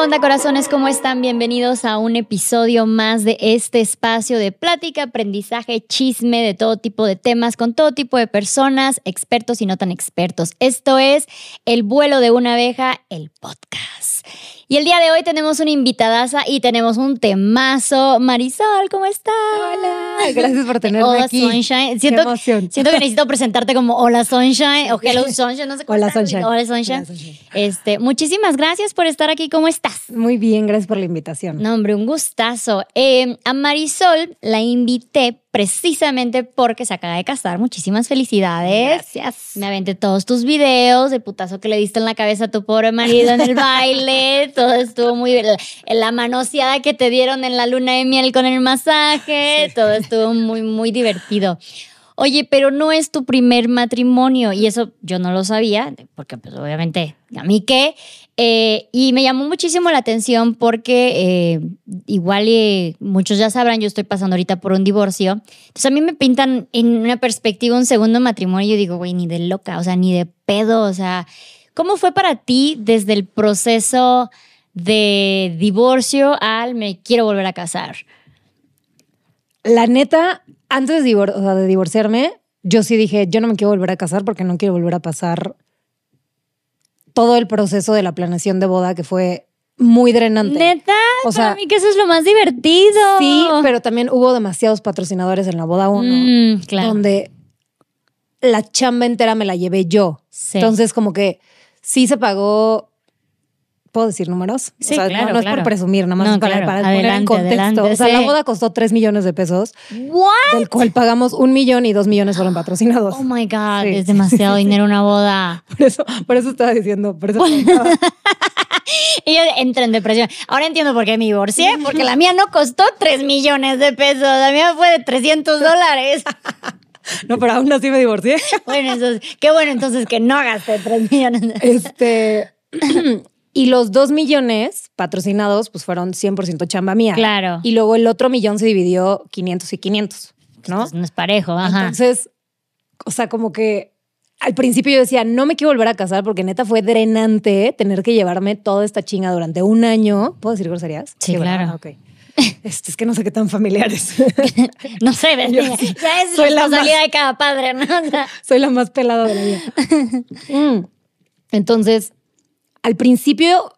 onda, corazones? ¿Cómo están? Bienvenidos a un episodio más de este espacio de plática, aprendizaje, chisme de todo tipo de temas con todo tipo de personas, expertos y no tan expertos. Esto es El vuelo de una abeja, el podcast. Y el día de hoy tenemos una invitadaza y tenemos un temazo. Marisol, ¿cómo estás? Hola, gracias por tenerme Hola, aquí. Sunshine. Siento, Qué emoción. siento que necesito presentarte como Hola Sunshine o Hello Sunshine, no sé cómo Hola, estás. Sunshine. Hola Sunshine. Hola, Sunshine. Este, muchísimas gracias por estar aquí. ¿Cómo estás? Muy bien, gracias por la invitación. No, hombre, un gustazo. Eh, a Marisol la invité precisamente porque se acaba de casar. Muchísimas felicidades. Gracias. Me aventé todos tus videos, el putazo que le diste en la cabeza a tu pobre marido en el baile, todo estuvo muy bien. La, manoseada que te dieron en la luna de miel con el masaje, todo estuvo muy, muy divertido. Oye, pero no es tu primer matrimonio y eso yo no lo sabía, porque pues obviamente a mí qué. Eh, y me llamó muchísimo la atención porque eh, igual eh, muchos ya sabrán, yo estoy pasando ahorita por un divorcio. Entonces a mí me pintan en una perspectiva un segundo matrimonio y yo digo, güey, ni de loca, o sea, ni de pedo, o sea, ¿cómo fue para ti desde el proceso de divorcio al me quiero volver a casar? La neta, antes de, divorciarme, yo sí dije, yo no me quiero volver a casar porque no quiero volver a pasar todo el proceso de la planeación de boda que fue muy drenante. Neta, O sea, para mí que eso es lo más divertido. Sí, pero también hubo demasiados patrocinadores en la boda uno, Mm, claro. donde la chamba entera me la llevé yo. Sí. Entonces, como que sí se pagó. ¿Puedo decir números? Sí, o sea, claro, no, no es por presumir, nada más No, es para, claro. para poner en contexto. adelante, o sea, sí. la boda costó 3 millones de pesos, ¿What? del cual pagamos un millón y dos millones fueron patrocinados. Oh my God, Sí. es demasiado dinero una boda. Por eso, por eso estaba diciendo, por eso. Y yo entré en depresión. Ahora entiendo por qué me divorcié, porque la mía no costó 3 millones de pesos, la mía fue de 300 dólares. No, pero aún así me divorcié. Bueno, entonces, qué bueno entonces que no gasté 3 millones de Este. Y los dos millones patrocinados, pues fueron 100% chamba mía. Claro. Y luego el otro millón se dividió 500 y 500, ¿no? Pues no es parejo, ajá. Entonces, o sea, como que al principio yo decía, no me quiero volver a casar porque neta fue drenante tener que llevarme toda esta chinga durante un año. ¿Puedo decir groserías? Sí, ¿verdad? claro. Ok. Este, es que no sé qué tan familiares. no sé. Yo ya sí. es Soy la responsabilidad de cada padre, ¿no? O sea, Soy la más pelada de la vida. Mm. Entonces, al principio,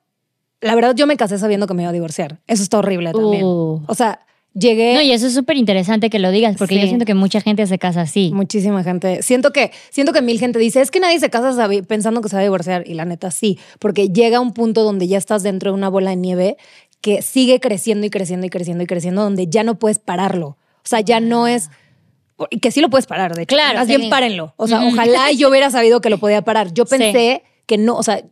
la verdad, yo me casé sabiendo que me iba a divorciar. Eso está horrible también. Uh. O sea, llegué. No, y eso es súper interesante que lo digas, porque yo siento que mucha gente se casa así. Muchísima gente. Siento que, siento que mil gente dice, es que nadie se casa sabi- pensando que se va a divorciar. Y la neta sí, porque llega un punto donde ya estás dentro de una bola de nieve que sigue creciendo y creciendo y creciendo y creciendo, donde ya no puedes pararlo. O sea, ya no es... Y que sí lo puedes parar, de hecho. Claro, Más sí. bien párenlo. O sea, ojalá yo hubiera sabido que lo podía parar. Yo Sí. pensé que no, o sea,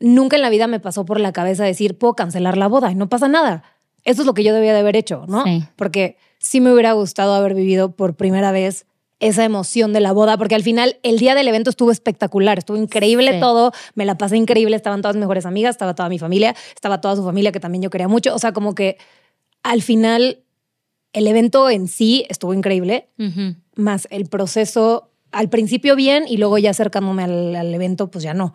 nunca en la vida me pasó por la cabeza decir, puedo cancelar la boda y no pasa nada. Eso es lo que yo debía de haber hecho, ¿no? Sí. Porque sí me hubiera gustado haber vivido por primera vez esa emoción de la boda, porque al final el día del evento estuvo espectacular, estuvo increíble Sí. todo, me la pasé increíble, estaban todas mis mejores amigas, estaba toda mi familia, estaba toda su familia que también yo quería mucho, o sea, como que al final el evento en sí estuvo increíble, Ujú. más el proceso al principio bien y luego ya acercándome al, al evento, pues ya no.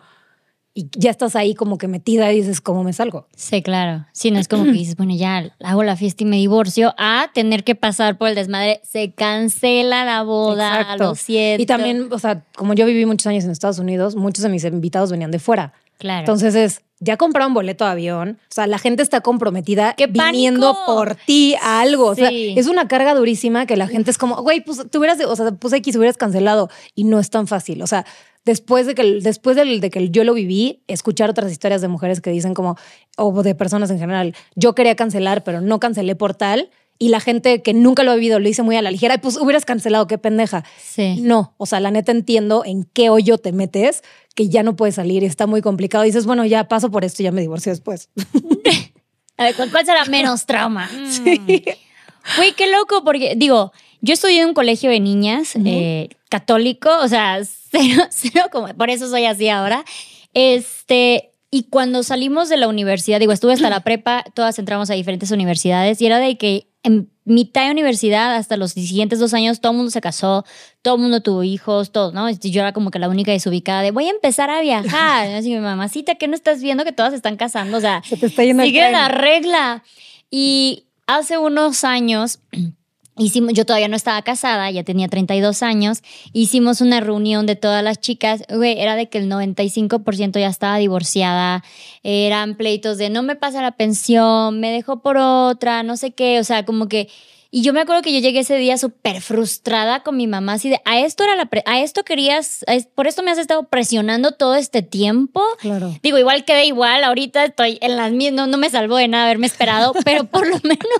Y ya estás ahí como que metida y dices, ¿cómo me salgo? Sí, claro. Sí, no es como que dices, bueno, ya hago la fiesta y me divorcio, a tener que pasar por el desmadre. Se cancela la boda, Exacto. lo siento. Y también, o sea, como yo viví muchos años en Estados Unidos, muchos de mis invitados venían de fuera. Claro. Entonces es, ya compraron boleto de avión, o sea, la gente está comprometida ¡Qué viniendo pánico! por ti a algo. O sea, Sí. es una carga durísima que la gente es como, güey, pues tú hubieras, o sea, pues X hubieras cancelado y no es tan fácil. O sea, después de que, después del- de que yo lo viví, escuchar otras historias de mujeres que dicen como, o de personas en general, yo quería cancelar, pero no cancelé por tal. Y la gente que nunca lo ha vivido lo dice muy a la ligera, pues hubieras cancelado, qué pendeja. Sí. No, o sea, la neta entiendo en qué hoyo te metes, que ya no puedes salir y está muy complicado. Y dices, bueno, ya paso por esto y ya me divorcio después. A ver, ¿cuál, será menos trauma? Mm. Güey, qué loco, porque digo, yo estudié en un colegio de niñas eh, católico, o sea, cero, cero como, por eso soy así ahora. Este, y cuando salimos de la universidad, digo, estuve hasta la prepa, todas entramos a diferentes universidades y era de que en mitad de universidad hasta los siguientes dos años todo el mundo se casó, todo el mundo tuvo hijos, todo, ¿no? Y Yo era como que la única desubicada de voy a empezar a viajar. Así mi mamacita, ¿qué no estás viendo que todas se están casando? O sea, Se te está yendo el sigue la regla. Y hace unos años, hicimos, yo todavía no estaba casada, ya tenía 32 años, hicimos una reunión de todas las chicas, güey, era de que el 95% ya estaba divorciada, eran pleitos de no me pasa la pensión, me dejó por otra, no sé qué, o sea, como que... Y yo me acuerdo que yo llegué ese día súper frustrada con mi mamá, así de, a esto era la, pre- a esto querías, a es- por esto me has estado presionando todo este tiempo. Claro. Digo, igual quedé igual, ahorita estoy en las mismas, no, no me salvó de nada haberme esperado, pero por lo menos,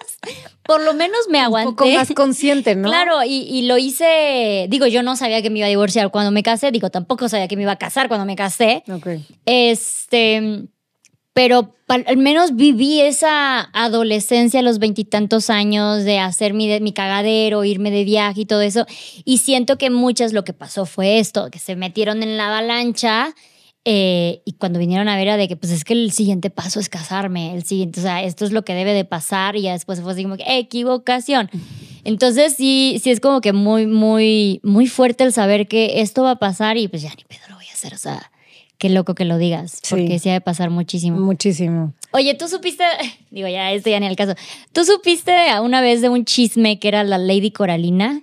por lo menos me aguanté. Un poco más consciente, ¿no? Claro, y, y lo hice, digo, yo no sabía que me iba a divorciar cuando me casé, digo, tampoco sabía que me iba a casar cuando me casé, Ok. este, pero al menos viví esa adolescencia a los veintitantos años de hacer mi, mi cagadero, irme de viaje y todo eso. Y siento que muchas lo que pasó fue esto, que se metieron en la avalancha. eh, y cuando vinieron a ver era de que pues es que el siguiente paso es casarme, el siguiente, o sea, esto es lo que debe de pasar y ya después fue así como que equivocación. Entonces sí, sí es como que muy, muy, muy fuerte el saber que esto va a pasar y pues ya ni pedo lo voy a hacer, o sea, qué loco que lo digas, porque sí ha de pasar muchísimo. Muchísimo. Oye, tú supiste, digo ya, esto ya ni al caso, tú supiste una vez de un chisme que era la Lady Coralina.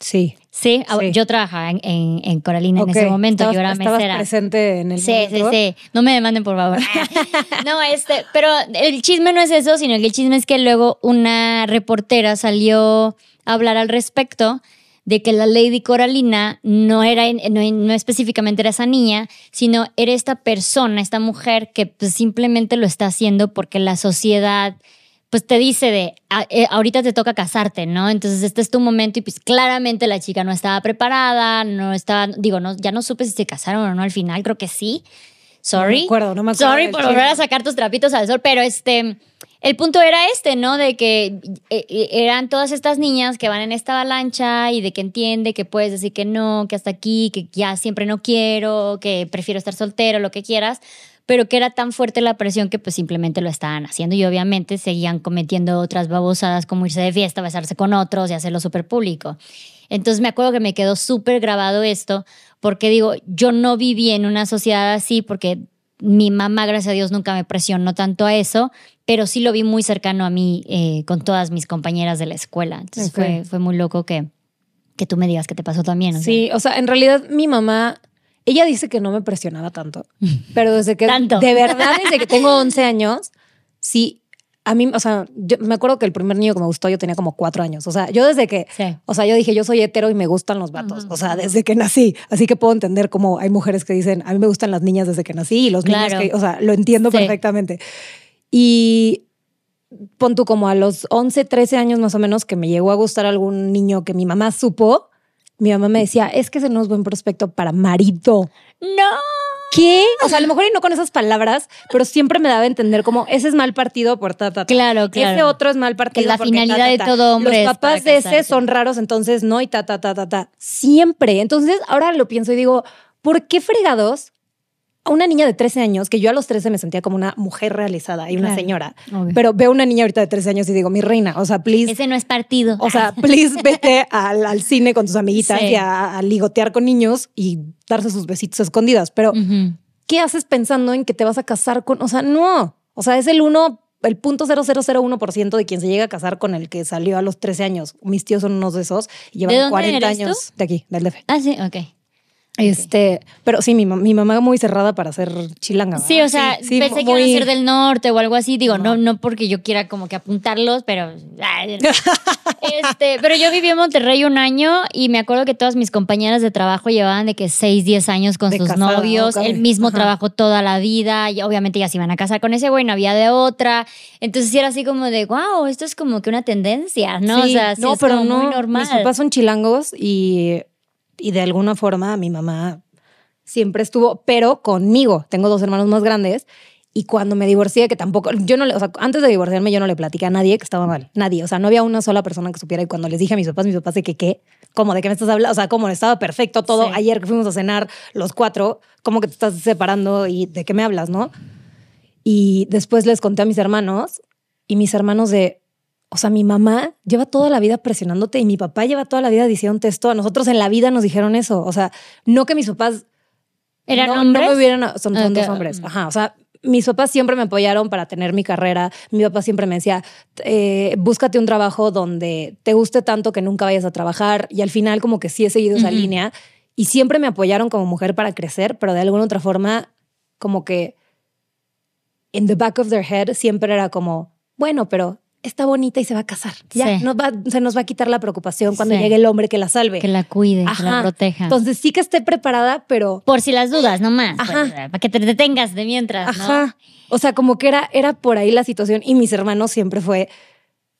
Sí. Sí, ah, Sí. yo trabajaba en, en- en Coralina en ese momento, Estabas- yo era mesera. presente en el Sí, sí, sí. No me demanden, por favor. no, este, pero el chisme no es eso, sino que el chisme es que luego una reportera salió a hablar al respecto de que la Lady Coralina no era, no, no específicamente era esa niña, sino era esta persona, esta mujer que pues, simplemente lo está haciendo porque la sociedad pues te dice de, "Ah, eh, ahorita te toca casarte, ¿no? Entonces este es tu momento y pues claramente la chica no estaba preparada, no estaba, digo, no, ya no supe si se casaron o no al final, creo que sí. Sorry. No me acuerdo, no me acuerdo Sorry por volver a sacar tus trapitos al sol, pero este, el punto era este, ¿no? De que eh, eh, eran todas estas niñas que van en esta avalancha y de que entiende que puedes decir que no, que hasta aquí, que ya siempre no quiero, que prefiero estar soltero, lo que quieras, pero que era tan fuerte la presión que pues simplemente lo estaban haciendo y obviamente seguían cometiendo otras babosadas como irse de fiesta, besarse con otros y hacerlo súper público. Entonces me acuerdo que me quedó súper grabado esto, porque digo, yo no viví en una sociedad así porque mi mamá, gracias a Dios, nunca me presionó tanto a eso, pero sí lo vi muy cercano a mí eh, con todas mis compañeras de la escuela. Entonces fue, fue muy loco que, que tú me digas que te pasó también. o sea. Sí, o sea, en realidad mi mamá, ella dice que no me presionaba tanto, pero desde que, Tanto. de verdad, desde que tengo 11 años, sí, a mí, o sea, yo me acuerdo que el primer niño que me gustó yo tenía como cuatro años, o sea, yo desde que, Sí. o sea, yo dije, yo soy hetero y me gustan los vatos, o sea, desde que nací, así que puedo entender cómo hay mujeres que dicen, a mí me gustan las niñas desde que nací y los Claro. niños que, o sea, lo entiendo Sí. perfectamente. Y pon tú como a los 11, 13 años más o menos que me llegó a gustar algún niño que mi mamá supo, mi mamá me decía, es que ese no es buen prospecto para marido. No. ¿Qué? O sea, a lo mejor y no con esas palabras, pero siempre me daba a entender como ese es mal partido por ta, ta, ta. Claro, claro. Ese otro es mal partido. Que la porque finalidad ta, ta, de todo hombre Los papás de ese son raros, entonces no, y ta, ta, ta, ta, ta. Siempre. Entonces, ahora lo pienso y digo, ¿por qué fregados a una niña de 13 años, que yo a los 13 me sentía como una mujer realizada y una Claro. señora, Obvio. pero veo una niña ahorita de 13 años y digo, mi reina, o sea, please. Ese no es partido. O sea, please vete al, al cine con tus amiguitas Sí. y a, a ligotear con niños y darse sus besitos escondidas. Pero. ¿qué haces pensando en que te vas a casar con? O sea, no. O sea, es el uno, el punto 0001% de quien se llega a casar con el que salió a los 13 años. Mis tíos son unos de esos y llevan ¿De dónde 40 eres tú? años de aquí, del DF. Ah, sí, ok. Este, pero sí, mi, mi mamá muy cerrada para ser chilanga. Sí, o sea, Sí, sí, pensé que iban a ser del norte o algo así. Digo, no, no porque yo quiera como que apuntarlos, pero. este, pero yo viví en Monterrey un año y me acuerdo que todas mis compañeras de trabajo llevaban de que 6, 10 años con De sus casada, novios, el mismo Ajá. trabajo toda la vida. Y obviamente ya se iban a casar con ese güey, no había de otra. Entonces era así como de, wow, esto es como que una tendencia, ¿no? Sí, o sea, sí no, es pero como no. muy normal. Mis papás son chilangos y, y de alguna forma mi mamá siempre estuvo, pero conmigo. Tengo dos hermanos más grandes y cuando me divorcié, que tampoco, yo no le, o sea, antes de divorciarme yo no le platiqué a nadie que estaba mal, nadie. O sea, no había una sola persona que supiera y cuando les dije a mis papás, mis papás de que qué, ¿cómo de qué me estás hablando? O sea, como estaba perfecto todo. Sí. Ayer que fuimos a cenar los cuatro, ¿cómo que te estás separando y de qué me hablas, no? Y después les conté a mis hermanos y mis hermanos de, o sea, mi mamá lleva toda la vida presionándote y mi papá lleva toda la vida diciéndote esto. A nosotros en la vida nos dijeron eso. O sea, no que mis papás ¿Eran no, hombres? No me hubieran, son, son dos hombres. Ajá, o sea, mis papás siempre me apoyaron para tener mi carrera. Mi papá siempre me decía, eh, búscate un trabajo donde te guste tanto que nunca vayas a trabajar. Y al final como que sí he seguido esa línea. Y siempre me apoyaron como mujer para crecer, pero de alguna otra forma como que in the back of their head siempre era como, bueno, pero está bonita y se va a casar. Ya, Sí. nos va- se nos va a quitar la preocupación cuando Sí. llegue el hombre que la salve. Que la cuide, que la proteja. Entonces sí que esté preparada, pero Por si las dudas, nomás. Ajá. pues, para que te detengas de mientras, ¿no? Ajá. O sea, como que era, era por ahí la situación. Y mis hermanos siempre fue,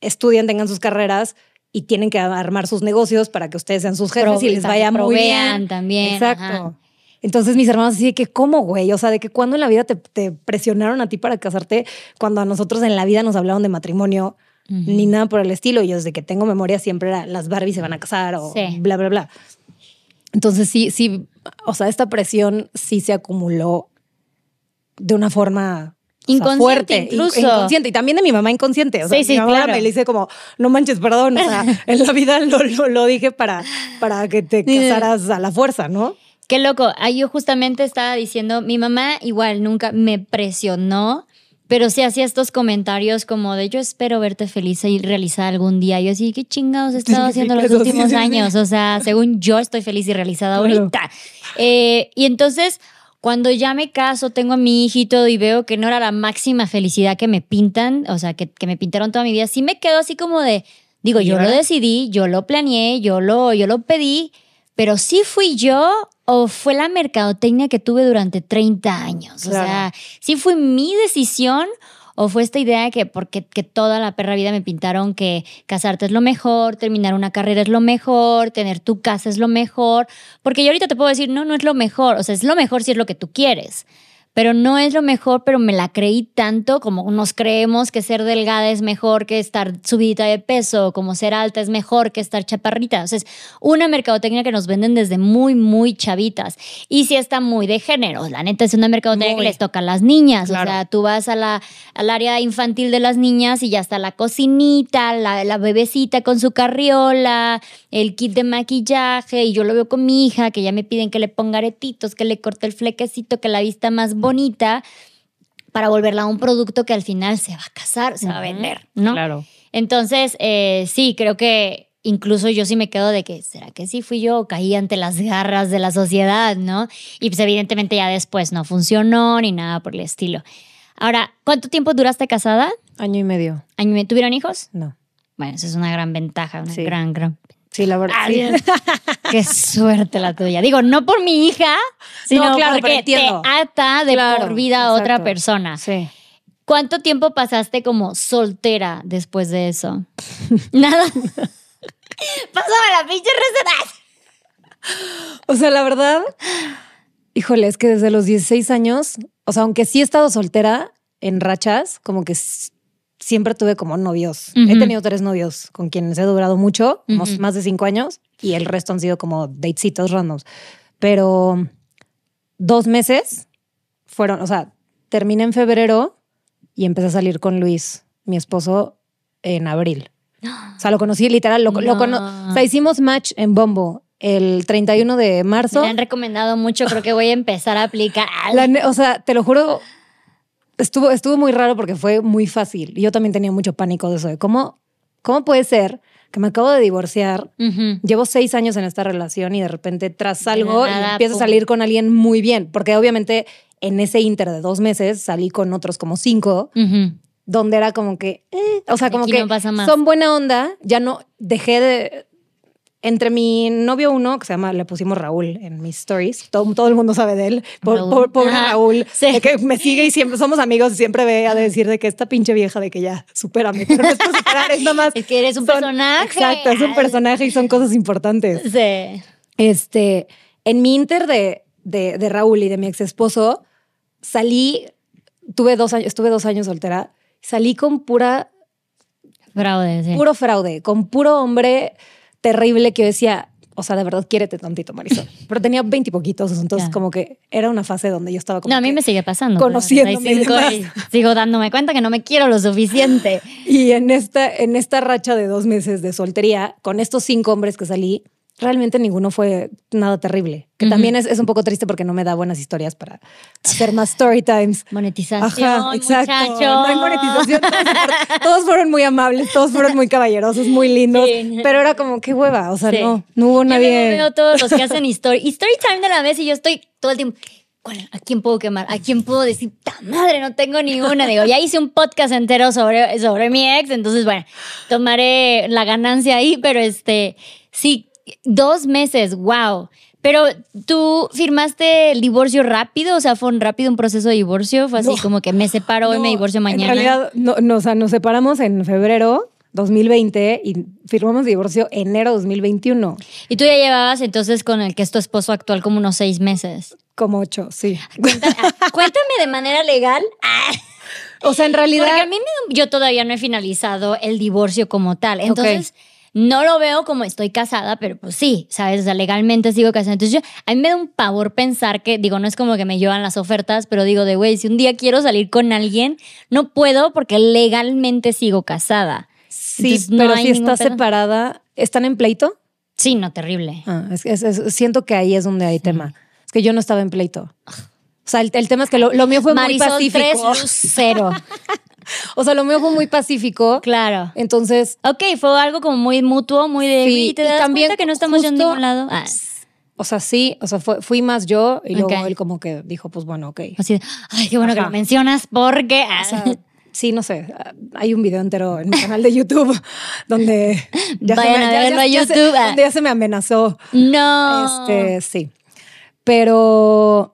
estudian, tengan sus carreras y tienen que armar sus negocios para que ustedes sean sus jefes y les vaya muy provean bien. también, Exacto. ajá. Entonces mis hermanos así de que, ¿cómo, güey? O sea, de que cuando en la vida te, te presionaron a ti para casarte, cuando a nosotros en la vida nos hablaron de matrimonio, ni nada por el estilo. Y yo desde que tengo memoria siempre era, las Barbies se van a casar o Sí. bla, bla, bla. Entonces sí, sí, o sea, esta presión sí se acumuló de una forma o sea, Inconsciente fuerte, incluso. inconsciente y también de mi mamá inconsciente. O sea, Sí, sí, mi mamá claro. me le dice como, no manches, perdón, o sea, en la vida lo, lo, lo dije para, para que te casaras a la fuerza, ¿no? Qué loco. Ahí yo justamente estaba diciendo, mi mamá igual nunca me presionó, pero sí hacía estos comentarios como de yo espero verte feliz y realizada algún día. Yo así, ¿qué chingados he estado haciendo los últimos años? O sea, según yo estoy feliz y realizada ahorita. Eh, y entonces, cuando ya me caso, tengo a mi hija y veo que no era la máxima felicidad que me pintan, o sea, que, que me pintaron toda mi vida, sí me quedo así como de, digo, ¿Y yo lo decidí, yo lo planeé, yo lo, yo lo pedí, pero sí fui yo o fue la mercadotecnia que tuve durante 30 años. O sea, sí fue mi decisión o fue esta idea de que porque que toda la perra vida me pintaron que casarte es lo mejor, terminar una carrera es lo mejor, tener tu casa es lo mejor, porque yo ahorita te puedo decir, no, no es lo mejor, o sea, es lo mejor si es lo que tú quieres. Pero no es lo mejor, pero me la creí tanto como nos creemos que ser delgada es mejor que estar subidita de peso, como ser alta es mejor que estar chaparrita. O sea, es una mercadotecnia que nos venden desde muy, muy chavitas. Y sí está muy de género. La neta es una mercadotecnia Muy. que les toca a las niñas. Claro. O sea, tú vas a la, al área infantil de las niñas y ya está la cocinita, la, la bebecita con su carriola, el kit de maquillaje. Y yo lo veo con mi hija, que ya me piden que le ponga aretitos, que le corte el flequecito, que la vista más bonita, para volverla a un producto que al final se va a casar, se va a vender, ¿no? Claro. Entonces, eh, sí, creo que incluso yo sí me quedo de que, ¿será que sí fui yo caí ante las garras de la sociedad, no? Y pues evidentemente ya después no funcionó ni nada por el estilo. Ahora, ¿cuánto tiempo duraste casada? Año y medio. ¿Año y medio? ¿Tuvieron hijos? No. Bueno, eso es una gran ventaja, una Sí. gran, gran. Sí, la verdad. Ah, sí. bien. Qué suerte la tuya. Digo, no por mi hija, sino No, claro, porque te ata de Claro, por vida a otra persona. Sí. ¿Cuánto tiempo pasaste como soltera después de eso? Nada. Pásame la pinche receta. O sea, la verdad, híjole, es que desde los 16 años, o sea, aunque sí he estado soltera en rachas, como que siempre tuve como novios. He tenido tres novios con quienes he durado mucho, más de cinco años, y el resto han sido como datecitos randoms. Pero dos meses fueron, o sea, terminé en febrero y empecé a salir con Luis, mi esposo, en abril. O sea, lo conocí literal, lo, lo cono- No. o sea, hicimos match en Bombo el 31 de marzo. Me han recomendado mucho, creo que voy a empezar a aplicar. La o sea, te lo juro, estuvo, estuvo muy raro porque fue muy fácil. Yo también tenía mucho pánico de eso, de cómo, cómo puede ser que me acabo de divorciar, llevo seis años en esta relación y de repente tras algo nada, empiezo a salir con alguien muy bien. Porque obviamente en ese inter de dos meses salí con otros como cinco, donde era como que, eh, o sea, como Aquí que no pasa más. son buena onda, ya no dejé de... Entre mi novio uno, que se llama, le pusimos Raúl en mis stories, todo, todo el mundo sabe de él, por, Raúl. por- Raúl, sí. que me sigue y siempre somos amigos y siempre ve a decir de que esta pinche vieja de que ya, supérame, pero no es por superar, es nada más. Es que eres un son- personaje. Exacto, es un personaje y son cosas importantes. Sí. Este, en mi inter de, de, de Raúl y de mi ex esposo, salí, tuve dos años, estuve dos años soltera, salí con pura, Fraude, sí. puro fraude, con puro hombre terrible que yo decía, o sea, de verdad, quiérete tantito, Marisol. Pero tenía veinte poquitos, entonces como que era una fase donde yo estaba como No, a mí me sigue pasando. conociéndome y 35 y sigo dándome cuenta que no me quiero lo suficiente. Y en esta, en esta racha de dos meses de soltería, con estos cinco hombres que salí, realmente ninguno fue nada terrible. Que también es, es un poco triste porque no me da buenas historias para hacer más story times. Monetización, Ajá, exacto. muchacho. No hay monetización. Todos fueron, todos fueron muy amables, todos fueron muy caballerosos, muy lindos. Sí. Pero era como, qué hueva. O sea, Sí. no, no hubo Yo nadie. veo todos los que hacen story, y story time de la vez y yo estoy todo el tiempo. ¿cuál- ¿A quién puedo quemar? ¿A quién puedo decir, ta madre, no tengo ninguna? Digo, ya hice un podcast entero sobre, sobre mi ex, entonces, bueno, tomaré la ganancia ahí, pero este, sí, dos meses, wow. Pero tú firmaste el divorcio rápido, o sea, fue un rápido un proceso de divorcio, fue así No. como que me separo No, me divorcio mañana. En realidad, no, no, o sea, nos separamos en febrero 2020 y firmamos divorcio enero 2021. y tú ya llevabas entonces con el que es tu esposo actual como unos seis meses. Como ocho, sí. Cuéntame, ah, cuéntame de manera legal. O sea, en realidad. Porque a mí me- yo todavía no he finalizado el divorcio como tal. Entonces, no lo veo como estoy casada, pero pues sí, ¿sabes? O sea, legalmente sigo casada. Entonces, yo, a mí me da un pavor pensar que, digo, no es como que me llevan las ofertas, pero digo, de güey, si un día quiero salir con alguien, no puedo porque legalmente sigo casada. Sí, Entonces, pero si está pedo. separada, ¿están en pleito? Sí, no, terrible. Ah, es, es- es- siento que ahí es donde hay tema. Es que yo no estaba en pleito. O sea, el, el tema es que lo, lo mío fue Marisol muy 3, pacífico. luz cero. O sea, lo mío fue muy pacífico. claro. Entonces, Ok, fue algo como muy mutuo, muy de, Sí, "Güey, ¿te y das también cuenta que no estamos yendo a ningún lado? Ah, o sea, sí, o sea, fue- fui más yo y luego él como que dijo, pues bueno, ok. así de, ay, qué bueno que lo mencionas porque... ah, O sea, sí, no sé. Hay un video entero en mi canal de YouTube donde Vayan a verlo a se- YouTube. donde ya se me amenazó. no. Este, sí. Pero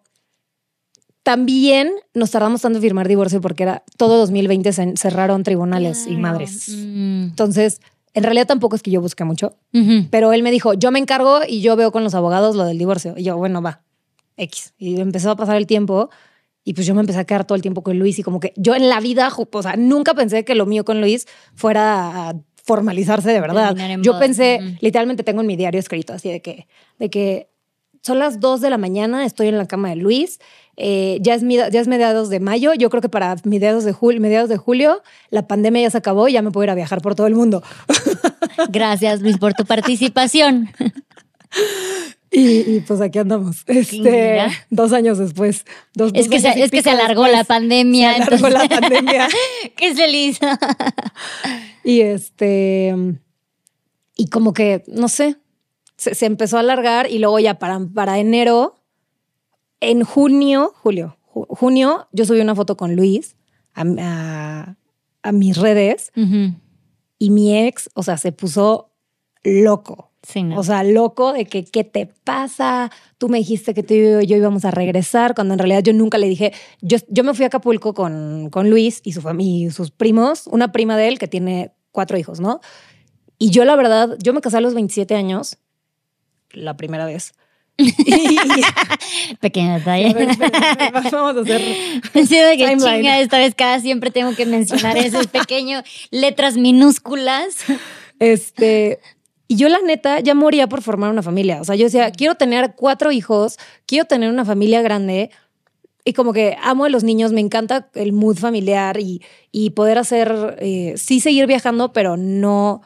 también nos tardamos tanto en firmar divorcio porque era todo 2020 se cerraron tribunales y madres. Mm. Entonces, en realidad tampoco es que yo busque mucho, pero él me dijo, yo me encargo y yo veo con los abogados lo del divorcio. Y yo, bueno, va, X. Y empezó a pasar el tiempo y pues yo me empecé a quedar todo el tiempo con Luis y como que yo en la vida, o sea, nunca pensé que lo mío con Luis fuera a formalizarse de verdad. Yo boda. pensé, literalmente tengo en mi diario escrito así de que, de que son las 2 de la mañana, estoy en la cama de Luis, eh, ya, es, mi- ya es mediados de mayo, yo creo que para mediados de, julio, mediados de julio la pandemia ya se acabó y ya me puedo ir a viajar por todo el mundo. Gracias, Luis, por tu participación. Y, y, pues aquí andamos, este, dos años después. Dos, Es dos que, se, años es que se alargó después, la pandemia. Se alargó la pandemia. Qué feliz. Y este, y como que, no sé, se, se empezó a alargar y luego ya para, para enero, en junio, julio, ju- junio, yo subí una foto con Luis a, a- a mis redes y mi ex, o sea, se puso loco. Sí, no. O sea, loco de que, ¿qué te pasa? Tú me dijiste que tú y yo íbamos a regresar, cuando en realidad yo nunca le dije. Yo, yo me fui a Acapulco con, con Luis y, su familia, y sus primos, una prima de él que tiene cuatro hijos, ¿no? Y yo, la verdad, yo me casé a los 27 años, la primera vez. Pequeño detalle. vamos a hacer. Sí, de que Timeline. chinga, esta vez cada siempre tengo que mencionar ese pequeño, letras minúsculas. Este, y yo la neta ya moría por formar una familia. O sea, yo decía, quiero tener cuatro hijos, quiero tener una familia grande. Y como que amo a los niños, me encanta el mood familiar y, y poder hacer, eh, sí seguir viajando, pero no,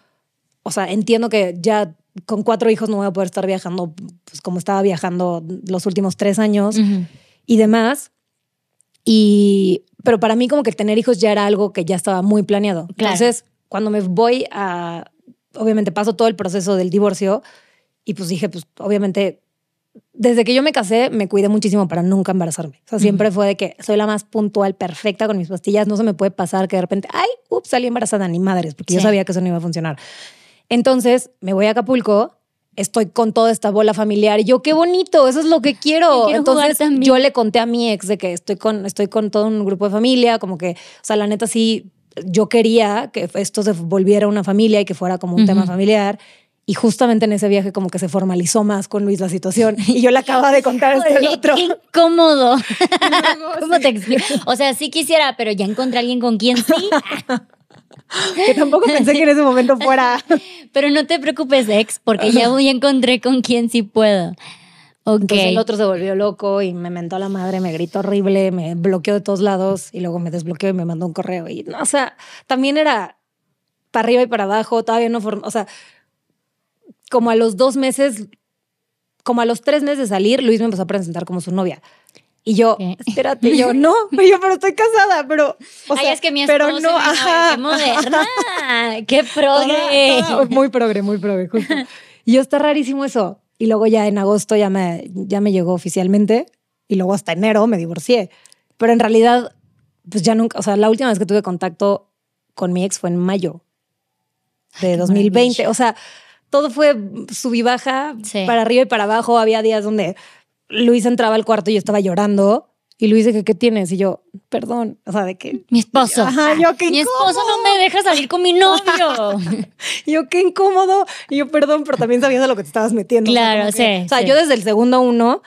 o sea, entiendo que ya con cuatro hijos no voy a poder estar viajando pues, como estaba viajando los últimos tres años Ujú. y demás. Y, pero para mí como que tener hijos ya era algo que ya estaba muy planeado. Claro. Entonces, cuando me voy a, obviamente paso todo el proceso del divorcio y pues dije, pues obviamente, desde que yo me casé, me cuidé muchísimo para nunca embarazarme. O sea, siempre fue de que soy la más puntual, perfecta con mis pastillas. No se me puede pasar que de repente, ay, ups, salí embarazada, ni madres, porque yo sabía que eso no iba a funcionar. Entonces, me voy a Acapulco. Estoy con toda esta bola familiar y yo, qué bonito, eso es lo que quiero. Entonces, yo le conté a mi ex de que estoy con, estoy con todo un grupo de familia, como que, o sea, la neta sí, yo quería que esto se volviera una familia y que fuera como un tema familiar. Y justamente en ese viaje como que se formalizó más con Luis la situación. Y yo le acababa de contar esto al otro. qué incómodo. ¿Cómo te explico? O sea, sí quisiera, pero ya encontré a alguien con quien sí. que tampoco pensé que en ese momento fuera. Pero no te preocupes, ex, porque ya voy encontré con quién sí puedo. Ok. Entonces el otro se volvió loco y me mentó a la madre, me gritó horrible, me bloqueó de todos lados y luego me desbloqueó y me mandó un correo. Y no, o sea, también era para arriba y para abajo, todavía no form- o sea, como a los dos meses, como a los tres meses de salir, Luis me empezó a presentar como su novia. Y yo, ¿Qué? espérate, y yo, no, y yo, pero estoy casada, pero. O Ay, sea, es que mi pero esposo no, es mi novio, ajá. qué moderna, qué progre. toda- muy progre, muy progre, justo. Y yo, está rarísimo eso. Y luego ya en agosto ya me, ya me llegó oficialmente y luego hasta enero me divorcié. Pero en realidad, pues ya nunca, o sea, la última vez que tuve contacto con mi ex fue en mayo de qué 2020. maravilla. O sea, todo fue sub y baja, Sí. para arriba y para abajo. Había días donde Luis entraba al cuarto y yo estaba llorando. Y Luis dije, ¿qué tienes? Y yo, perdón. O sea, de que Mi esposo. Ajá, yo, qué Mi esposo no me deja salir con mi novio. Yo, qué incómodo. Y yo, perdón, pero también sabías a lo que te estabas metiendo. O sea, Claro, que- sí, O sea, sí. yo desde el segundo uno,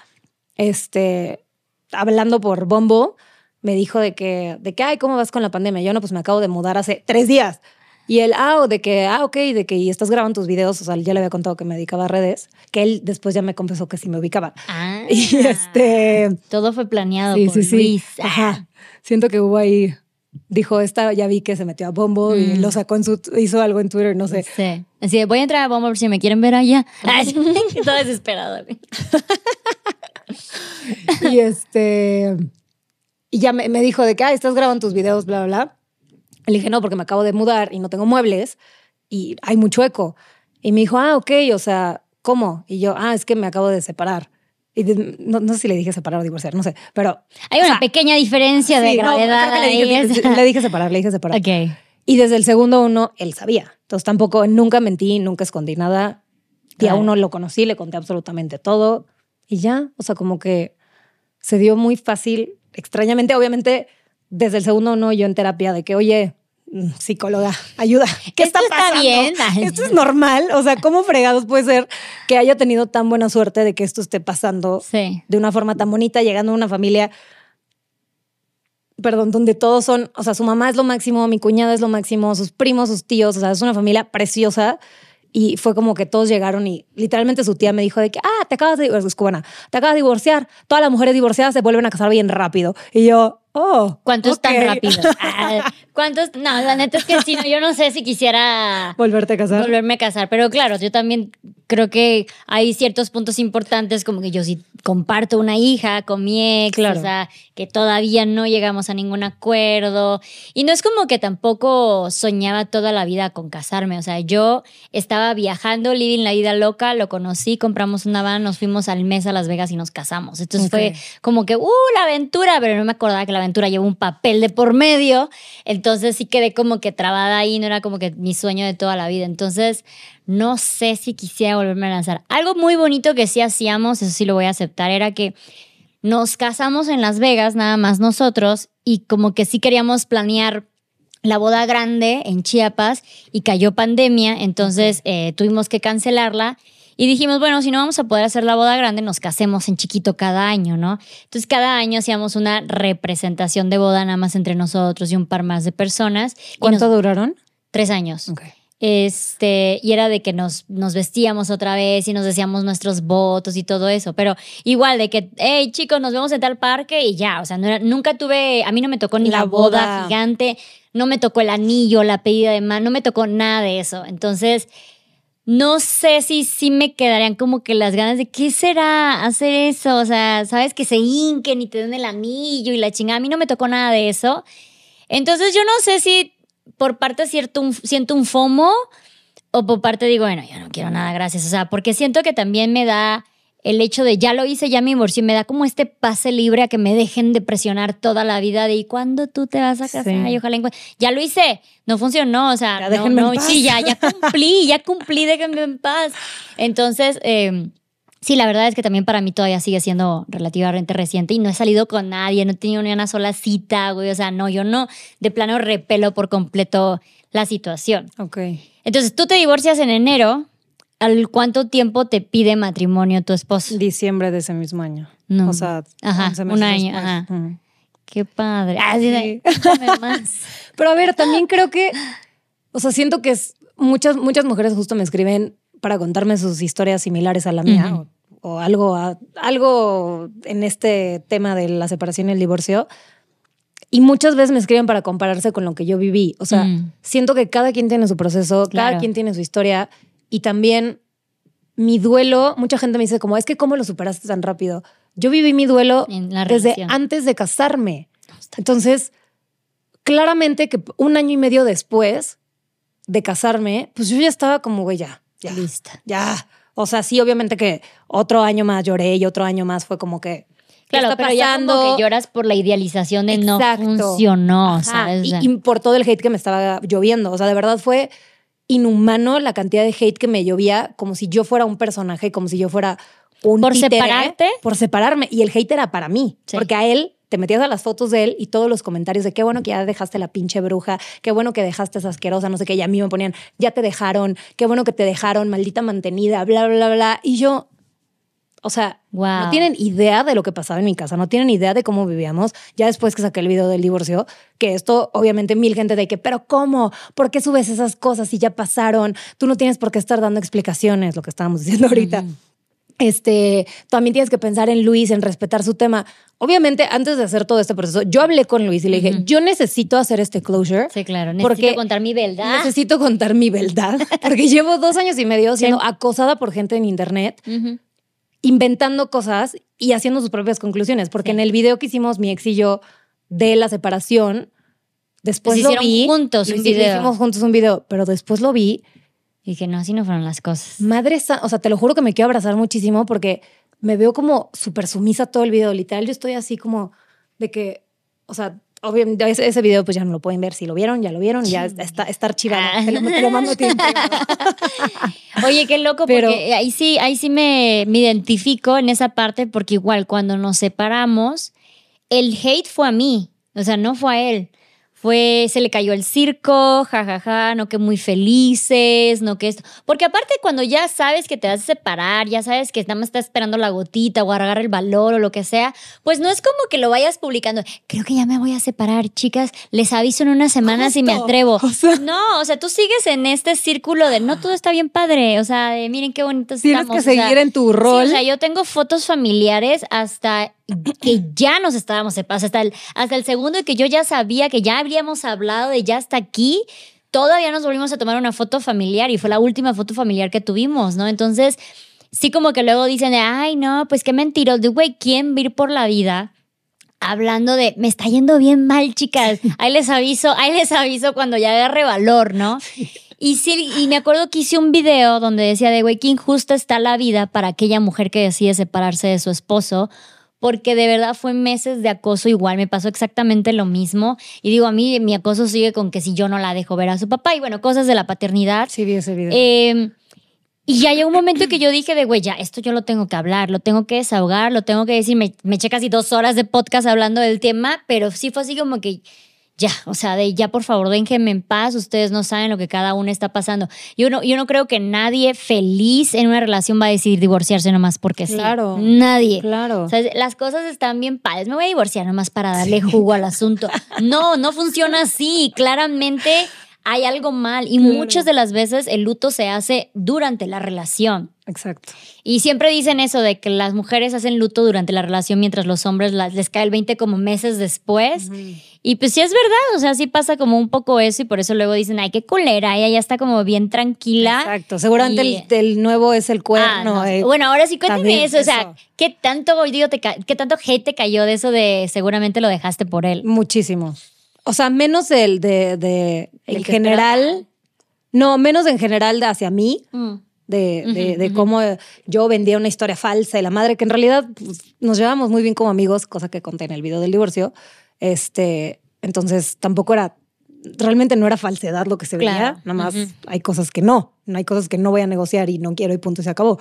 este, hablando por Bombo, me dijo de que, de que, ay, ¿cómo vas con la pandemia? Yo, no, pues me acabo de mudar hace tres días. Y él, ah, o de que, ah, ok, de que y estás grabando tus videos. O sea, ya le había contado que me dedicaba a redes, que él después ya me confesó que sí me ubicaba. Ah, Y este, Todo fue planeado sí, por sí, sí. Luis. Ajá. Siento que hubo ahí, dijo esta, ya vi que se metió a Bombo y Mm. lo sacó en su, hizo algo en Twitter, no sé. Sí. Así de, voy a entrar a Bomba por si me quieren ver allá. Ay, Todo desesperado. Y este. Y ya me, me dijo de que, ah, estás grabando tus videos, bla, bla, bla. Le dije, no, porque me acabo de mudar y no tengo muebles y hay mucho eco. Y me dijo, ah, ok, o sea, ¿cómo? Y yo, ah, es que me acabo de separar. Y no, no sé si le dije separar o divorciar, no sé, pero. Hay una sea, pequeña diferencia de sí, no, gravedad que le dije, le dije separar, le dije separar. ok. Y desde el segundo uno, él sabía. Entonces tampoco, nunca mentí, nunca escondí nada. Y a uno lo conocí, le conté absolutamente todo. Y ya, o sea, como que se dio muy fácil. Extrañamente, obviamente, desde el segundo uno yo en terapia de que, oye, mm, psicóloga, ayuda. ¿Qué Esto está bien. Esto es normal. O sea, ¿cómo fregados puede ser que haya tenido tan buena suerte de que esto esté pasando Sí. de una forma tan bonita, llegando a una familia, perdón, donde todos son, o sea, su mamá es lo máximo, mi cuñada es lo máximo, sus primos, sus tíos, o sea, es una familia preciosa. Y fue como que todos llegaron y literalmente su tía me dijo de que, ah, te acabas de, es cubana, te acabas de divorciar. Todas las mujeres divorciadas se vuelven a casar bien rápido. Y yo, oh. ¿Cuántos ok. tan rápido? Ah. No, la neta es que sí, no, yo no sé si quisiera Volverte a casar. volverme a casar, pero claro, yo también creo que hay ciertos puntos importantes, como que yo sí comparto una hija con mi ex, Claro. o sea, que todavía no llegamos a ningún acuerdo. Y no es como que tampoco soñaba toda la vida con casarme, o sea, yo estaba viajando, living la vida loca, lo conocí, compramos una van, nos fuimos al mes a Las Vegas y nos casamos. Entonces fue como que, uh, la aventura, pero no me acordaba que la aventura llevó un papel de por medio. Entonces sí quedé como que trabada ahí, no era como que mi sueño de toda la vida. Entonces no sé si quisiera volverme a lanzar. Algo muy bonito que sí hacíamos, eso sí lo voy a aceptar, era que nos casamos en Las Vegas, nada más nosotros, y como que sí queríamos planear la boda grande en Chiapas y cayó pandemia, entonces eh, tuvimos que cancelarla. Y dijimos, bueno, si no vamos a poder hacer la boda grande, nos casemos en chiquito cada año, ¿no? Entonces cada año hacíamos una representación de boda nada más entre nosotros y un par más de personas. ¿Cuánto nos- duraron? tres años. Este, y era de que nos, nos vestíamos otra vez y nos decíamos nuestros votos y todo eso. Pero igual de que, hey chicos, nos vemos en tal parque y ya. O sea, no era- nunca tuve, a mí no me tocó ni la, La boda. boda. gigante, no me tocó el anillo, la pedida de mano, no me tocó nada de eso. Entonces, no sé si sí me quedarían como que las ganas de qué será hacer eso. O sea, sabes que se hinquen y te den el anillo y la chingada. A mí no me tocó nada de eso. Entonces, yo no sé si por parte cierto un- siento un FOMO o por parte digo, bueno, yo no quiero nada, gracias. O sea, porque siento que también me da el hecho de ya lo hice, ya me divorcié, me da como este pase libre a que me dejen de presionar toda la vida de ¿y cuándo tú te vas a casar? Sí. Y ojalá encuentre-". Ya lo hice, no funcionó, o sea, Ya no, sí, ya, ya cumplí, ya cumplí, déjenme en paz. Entonces, eh, Sí, la verdad es que también para mí todavía sigue siendo relativamente reciente y no he salido con nadie, no he tenido ni una sola cita, güey. O sea, no, yo no, de plano repelo por completo la situación. Ok. Entonces, tú te divorcias en enero. ¿Al cuánto tiempo te pide matrimonio tu esposo? Diciembre de ese mismo año. No. O sea, Ajá, 11 un año, ajá. Ujú. Qué padre. Ah, sí, Sí. más. Pero a ver, también creo que o sea, siento que es, muchas, muchas mujeres justo me escriben para contarme sus historias similares a la mía o, o algo, a- algo en este tema de la separación y el divorcio. Y muchas veces me escriben para compararse con lo que yo viví. O sea, Mm. siento que cada quien tiene su proceso, cada quien tiene su historia y también mi duelo, mucha gente me dice como, es que ¿cómo lo superaste tan rápido? Yo viví mi duelo desde relación. antes de casarme. Entonces, claramente que un año y medio después de casarme, pues yo ya estaba como, güey, ya, ya, Lista. ya. O sea, sí, obviamente que otro año más lloré y otro año más fue como que. ¿qué Claro, está pero ya como pasando? que lloras por la idealización de Exacto. no funcionó, Ajá, ¿sabes? Y por todo el hate que me estaba lloviendo. O sea, de verdad fue inhumano la cantidad de hate que me llovía, como si yo fuera un personaje, como si yo fuera un ¿Por títere, separarte? Por separarme. Y el hate era para mí. Sí. Porque a él te metías a las fotos de él y todos los comentarios de qué bueno que ya dejaste la pinche bruja, qué bueno que dejaste esa asquerosa, no sé qué. Y a mí me ponían, ya te dejaron, qué bueno que te dejaron, maldita mantenida, bla, bla, bla. Y yo, o sea, Wow. no tienen idea de lo que pasaba en mi casa, no tienen idea de cómo vivíamos. Ya después que saqué el video del divorcio, que esto, obviamente, mil gente de que, pero ¿cómo? ¿Por qué subes esas cosas si ya pasaron? Tú no tienes por qué estar dando explicaciones, lo que estábamos diciendo ahorita. Este, también tienes que pensar en Luis, en respetar su tema. Obviamente, antes de hacer todo este proceso, yo hablé con Luis y le dije, yo necesito hacer este closure. Sí, claro. Necesito porque contar mi verdad. Necesito contar mi verdad, porque llevo dos años y medio siendo acosada por gente en internet Ujú. Inventando cosas y haciendo sus propias conclusiones. Porque Sí. en el video que hicimos mi ex y yo de la separación, después Pues lo vi. juntos un video. Hicimos juntos un video, pero después lo vi. Y dije, no, así no fueron las cosas. Madre o sea, te lo juro que me quiero abrazar muchísimo porque me veo como súper sumisa todo el video. Literal, yo estoy así como de que, o sea, obviamente ese, ese video pues ya no lo pueden ver. Si lo vieron, ya lo vieron, ya está, está archivado. Ah. Te, lo, te lo mando a ti. Oye, qué loco, Pero- porque ahí sí, ahí sí me, me identifico en esa parte, porque igual cuando nos separamos, el hate fue a mí, o sea, no fue a él. Fue, se le cayó el circo, jajaja, no que muy felices, no que esto. Porque aparte, cuando ya sabes que te vas a separar, ya sabes que nada más estás esperando la gotita o agarrar el valor o lo que sea, pues no es como que lo vayas publicando. Creo que ya me voy a separar, chicas. Les aviso en una semana si me Justo. atrevo. O sea- no, o sea, tú sigues en este círculo de no todo está bien padre. O sea, de miren qué bonitos Tienes estamos. que o sea, seguir en tu rol. Sí, o sea, yo tengo fotos familiares hasta que ya nos estábamos separados, hasta el, hasta el segundo de que yo ya sabía que ya habríamos hablado de ya hasta aquí. Todavía nos volvimos a tomar una foto familiar y fue la última foto familiar que tuvimos, ¿no? Entonces, sí como que luego dicen, de, ay, no, pues qué mentiros, de güey, ¿quién va por la vida? Hablando de, me está yendo bien mal, chicas. Ahí les aviso, ahí les aviso cuando ya agarre valor, ¿no? Y sí, y me acuerdo que hice un video donde decía de, güey, qué injusta está la vida para aquella mujer que decide separarse de su esposo, porque de verdad fue meses de acoso igual, me pasó exactamente lo mismo. Y digo, a mí mi acoso sigue con que si yo no la dejo ver a su papá y bueno, cosas de la paternidad. Sí, vi ese video. Eh, y ya llegó un momento en que yo dije de, güey, ya, esto yo lo tengo que hablar, lo tengo que desahogar, lo tengo que decir. Me, me eché casi dos horas de podcast hablando del tema, pero sí fue así como que ya, o sea, de ya por favor, déjenme en paz, ustedes no saben lo que cada uno está pasando. Yo no, yo no creo que nadie feliz en una relación va a decidir divorciarse nomás porque Claro. sí. Nadie. Claro. O sea, las cosas están bien padres. Me voy a divorciar nomás para darle jugo al asunto. No, no funciona así. Claramente hay algo mal y muchas de las veces el luto se hace durante la relación. Exacto. Y siempre dicen eso de que las mujeres hacen luto durante la relación mientras los hombres las- les cae el 20 como meses después. Y pues sí es verdad, o sea, sí pasa como un poco eso y por eso luego dicen, ay, qué culera, ella ya está como bien tranquila. Exacto. Seguramente Y- el, el nuevo es el Ah, cuerno. no. eh. Bueno, ahora sí cuéntame eso, o sea, eso. ¿qué tanto, digo, te qué tanto hate te cayó de eso de seguramente lo dejaste por él? Muchísimo. O sea, menos del de, de en general. No, menos en general de hacia mí. Mm. De, de- de cómo yo vendía una historia falsa y la madre, que en realidad pues, nos llevábamos muy bien como amigos, cosa que conté en el video del divorcio. Este, entonces tampoco era, realmente no era falsedad lo que se veía, nada más hay cosas que no, no hay cosas que no voy a negociar y no quiero y punto, y se acabó.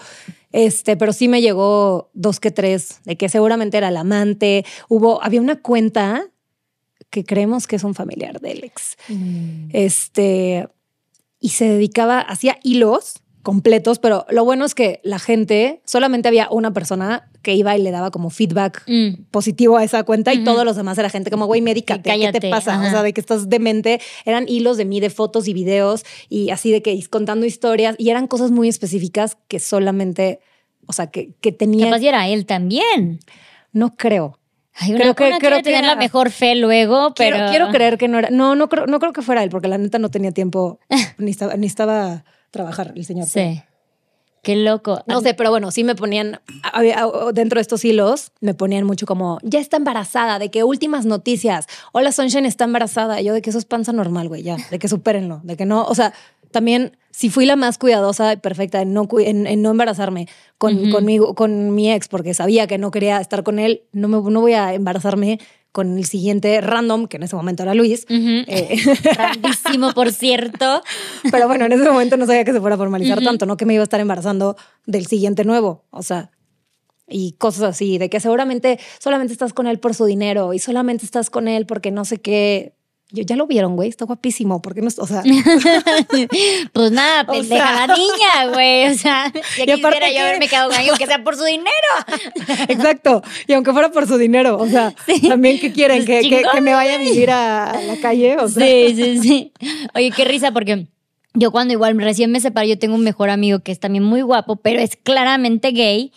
Este, pero sí me llegó dos que tres de que seguramente era el amante. Hubo, había una cuenta que creemos que es un familiar del ex. Mm. Este, y se dedicaba, hacía hilos completos, pero lo bueno es que la gente, solamente había una persona que iba y le daba como feedback Mm. positivo a esa cuenta y todos los demás era gente como, güey, médicate, ¿qué te pasa? ajá. O sea, de que estás demente. Eran hilos de mí de fotos y videos y así de que contando historias y eran cosas muy específicas que solamente, o sea, que, que tenían, Capaz y era él también. no creo. Ay, Creo que- creo que tener era- la mejor fe luego, pero... Quiero, quiero creer que no era, no, no creo, no creo que fuera él, porque la neta no tenía tiempo, ni estaba, ni estaba trabajar el señor. Sí. Qué loco. No sé, pero bueno, sí me ponían, dentro de estos hilos, me ponían mucho como, ya está embarazada, de que últimas noticias, hola Sunshine está embarazada, Y yo de que eso es panza normal, güey, ya, de que supérenlo, de que no, o sea, también si fui la más cuidadosa y perfecta en no, en, en no embarazarme con, conmigo, con mi ex, porque sabía que no quería estar con él, no, me, no voy a embarazarme con el siguiente random, que en ese momento era Luis. Ujú. Eh, Grandísimo, por cierto. pero bueno, en ese momento no sabía que se fuera a formalizar tanto, no que me iba a estar embarazando del siguiente nuevo. O sea, y cosas así, de que seguramente solamente estás con él por su dinero y solamente estás con él porque no sé qué. Yo, ya lo vieron, güey, está guapísimo. ¿Por qué no? O sea, Pues nada, O pendeja sea- la niña, güey. O sea, ya Y quisiera yo que- haberme quedado con alguien que sea por su dinero. exacto. Y aunque fuera por su dinero, o sea, también que quieren Pues que, que- chingón, que me vaya a vivir a, a la calle. O sea, Sí, sí, sí. Oye, qué risa, porque yo cuando igual recién me separé, yo tengo un mejor amigo que es también muy guapo, pero es claramente gay.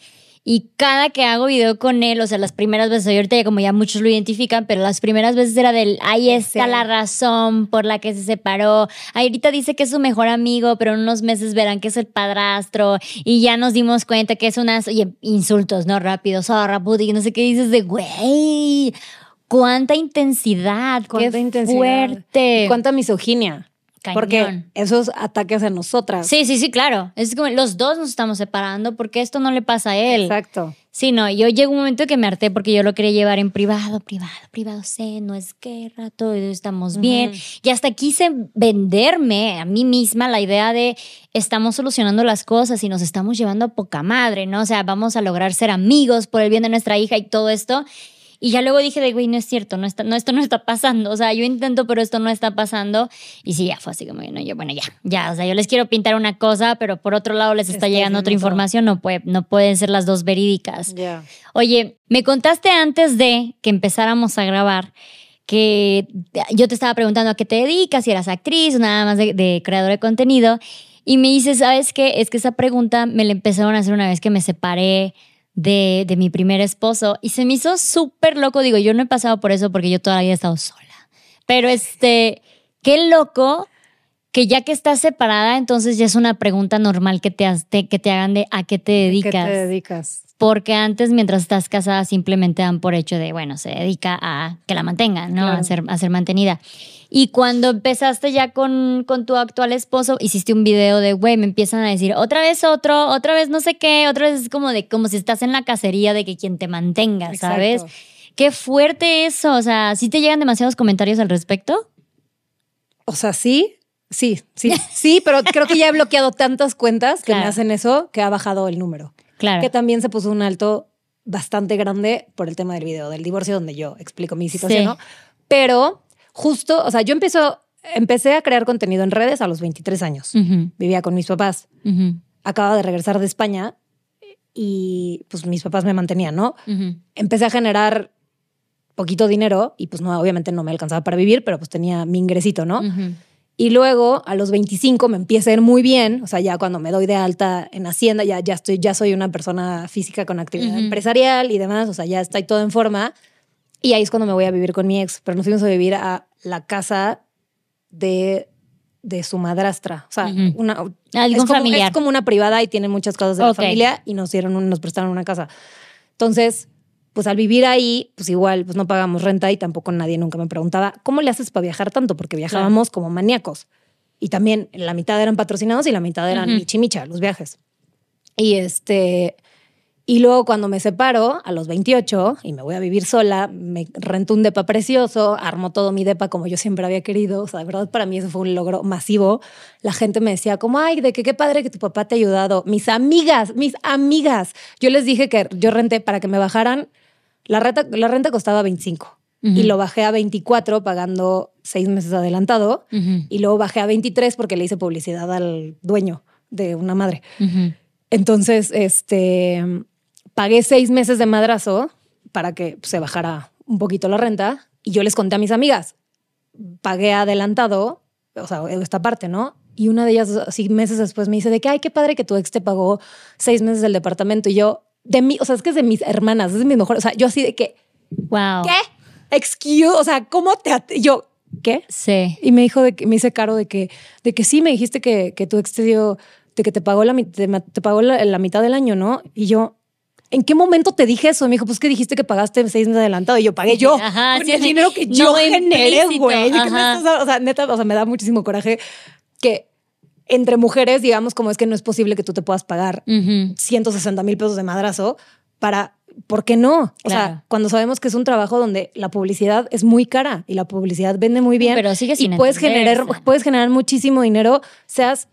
Y cada que hago video con él, o sea, las primeras veces, ahorita ya como ya muchos lo identifican, pero las primeras veces era del, ahí está Sí. la razón por la que se separó. Ahorita dice que es su mejor amigo, pero en unos meses verán que es el padrastro. Y ya nos dimos cuenta que es unas, oye, insultos, ¿no? Rápido, zorra, puti, no sé qué dices de, güey, cuánta intensidad, cuánta qué intensidad. fuerte. Cuánta misoginia. Cañón. Porque esos ataques a nosotras. Sí, sí, sí, claro. Es como los dos nos estamos separando porque esto no le pasa a él. Exacto. Sí, no, yo llegó un momento que me harté porque yo lo quería llevar en privado, privado, privado, sé, no es guerra, todo estamos bien. Y hasta quise venderme a mí misma la idea de estamos solucionando las cosas y nos estamos llevando a poca madre, ¿no? O sea, vamos a lograr ser amigos por el bien de nuestra hija y todo esto. Y ya luego dije de, güey, no es cierto, no está, no, esto no está pasando. O sea, yo intento, pero esto no está pasando. Y sí, ya fue así como, no, yo, bueno, ya, ya. O sea, yo les quiero pintar una cosa, pero por otro lado les está llegando otra información. No, puede, no pueden ser las dos verídicas. Ya. Oye, me contaste antes de que empezáramos a grabar que yo te estaba preguntando a qué te dedicas, si eras actriz o nada más de, de creador de contenido. Y me dices, ¿sabes qué? Es que esa pregunta me la empezaron a hacer una vez que me separé de, de mi primer esposo y se me hizo súper loco. Digo, yo no he pasado por eso porque yo todavía he estado sola. Pero este, qué loco que ya que estás separada, entonces ya es una pregunta normal que te, has- te- que te hagan de a qué te ¿Qué dedicas. te dedicas? Porque antes, mientras estás casada, simplemente dan por hecho de, bueno, se dedica a que la mantengan, ¿no? Claro. A, ser, a ser mantenida. Y cuando empezaste ya con, con tu actual esposo, hiciste un video de, güey, me empiezan a decir, otra vez otro, otra vez no sé qué, otra vez es como de, como si estás en la cacería de que quien te mantenga, ¿sabes? Qué fuerte eso. O sea, ¿sí te llegan demasiados comentarios al respecto? O sea, sí, sí, sí, sí, pero creo que ya he bloqueado tantas cuentas que me hacen eso que ha bajado el número. Claro. Que también se puso un alto bastante grande por el tema del video, del divorcio, donde yo explico mi situación, Sí. ¿no? Pero justo, o sea, yo empiezo, empecé a crear contenido en redes a los 23 años. Vivía con mis papás. ujú, Acaba de regresar de España y pues mis papás me mantenían, ¿no? empecé a generar poquito dinero y pues no, obviamente no me alcanzaba para vivir, pero pues tenía mi ingresito, ¿no? Y luego a los 25 me empieza a ir muy bien, o sea, ya cuando me doy de alta en Hacienda, ya, ya, estoy, ya soy una persona física con actividad empresarial y demás, o sea, ya estoy todo en forma. Y ahí es cuando me voy a vivir con mi ex, pero nos fuimos a vivir a la casa de, de su madrastra. O sea, una, Algún es como, familiar. es como una privada y tiene muchas cosas de la familia y nos dieron un- nos prestaron una casa. Entonces, pues al vivir ahí, pues igual, pues no pagamos renta y tampoco nadie nunca me preguntaba, ¿cómo le haces para viajar tanto? Porque viajábamos como maníacos. Y también la mitad eran patrocinados y la mitad eran Ujú. michimicha, los viajes. Y este, y luego cuando me separo a los 28 y me voy a vivir sola, me rento un depa precioso, armo todo mi depa como yo siempre había querido. O sea, de verdad para mí eso fue un logro masivo. La gente me decía como, ay, de que qué padre que tu papá te ha ayudado. Mis amigas, mis amigas. Yo les dije que yo renté para que me bajaran. La renta, la renta costaba 25 y Ujú. lo bajé a 24 pagando seis meses adelantado Ujú. y luego bajé a 23 porque le hice publicidad al dueño, de una madre. Entonces, este, pagué seis meses de madrazo para que se bajara un poquito la renta y yo les conté a mis amigas, pagué adelantado, o sea, esta parte, ¿no? Y una de ellas, así meses después, me dice de que, ay, qué padre que tu ex te pagó seis meses del departamento. Y yo, de mí, o sea, es que es de mis hermanas, es de mis mejores, o sea, yo así de que, Wow. ¿qué? Excuse, o sea, ¿cómo te... at-?" Y yo, ¿qué? Sí. Y me dijo, de que, me dice Caro de que, de que sí, me dijiste que, que tu ex te dio, de que te pagó, la, te, te pagó la, la mitad del año, ¿no? Y yo, ¿en qué momento te dije eso? Me dijo, pues que dijiste que pagaste seis meses adelantado. Y yo, pagué yo. Ajá, con sí, el dinero que No yo generé, güey. ¿De qué me ajá. estás- O sea, neta, o sea, me da muchísimo coraje que entre mujeres, digamos, como es que no es posible que tú te puedas pagar Ujú. 160 mil pesos de madrazo para, ¿por qué no? O Claro. sea, cuando sabemos que es un trabajo donde la publicidad es muy cara y la publicidad vende muy bien. Pero sigue sin Y puedes generar, puedes generar muchísimo dinero, seas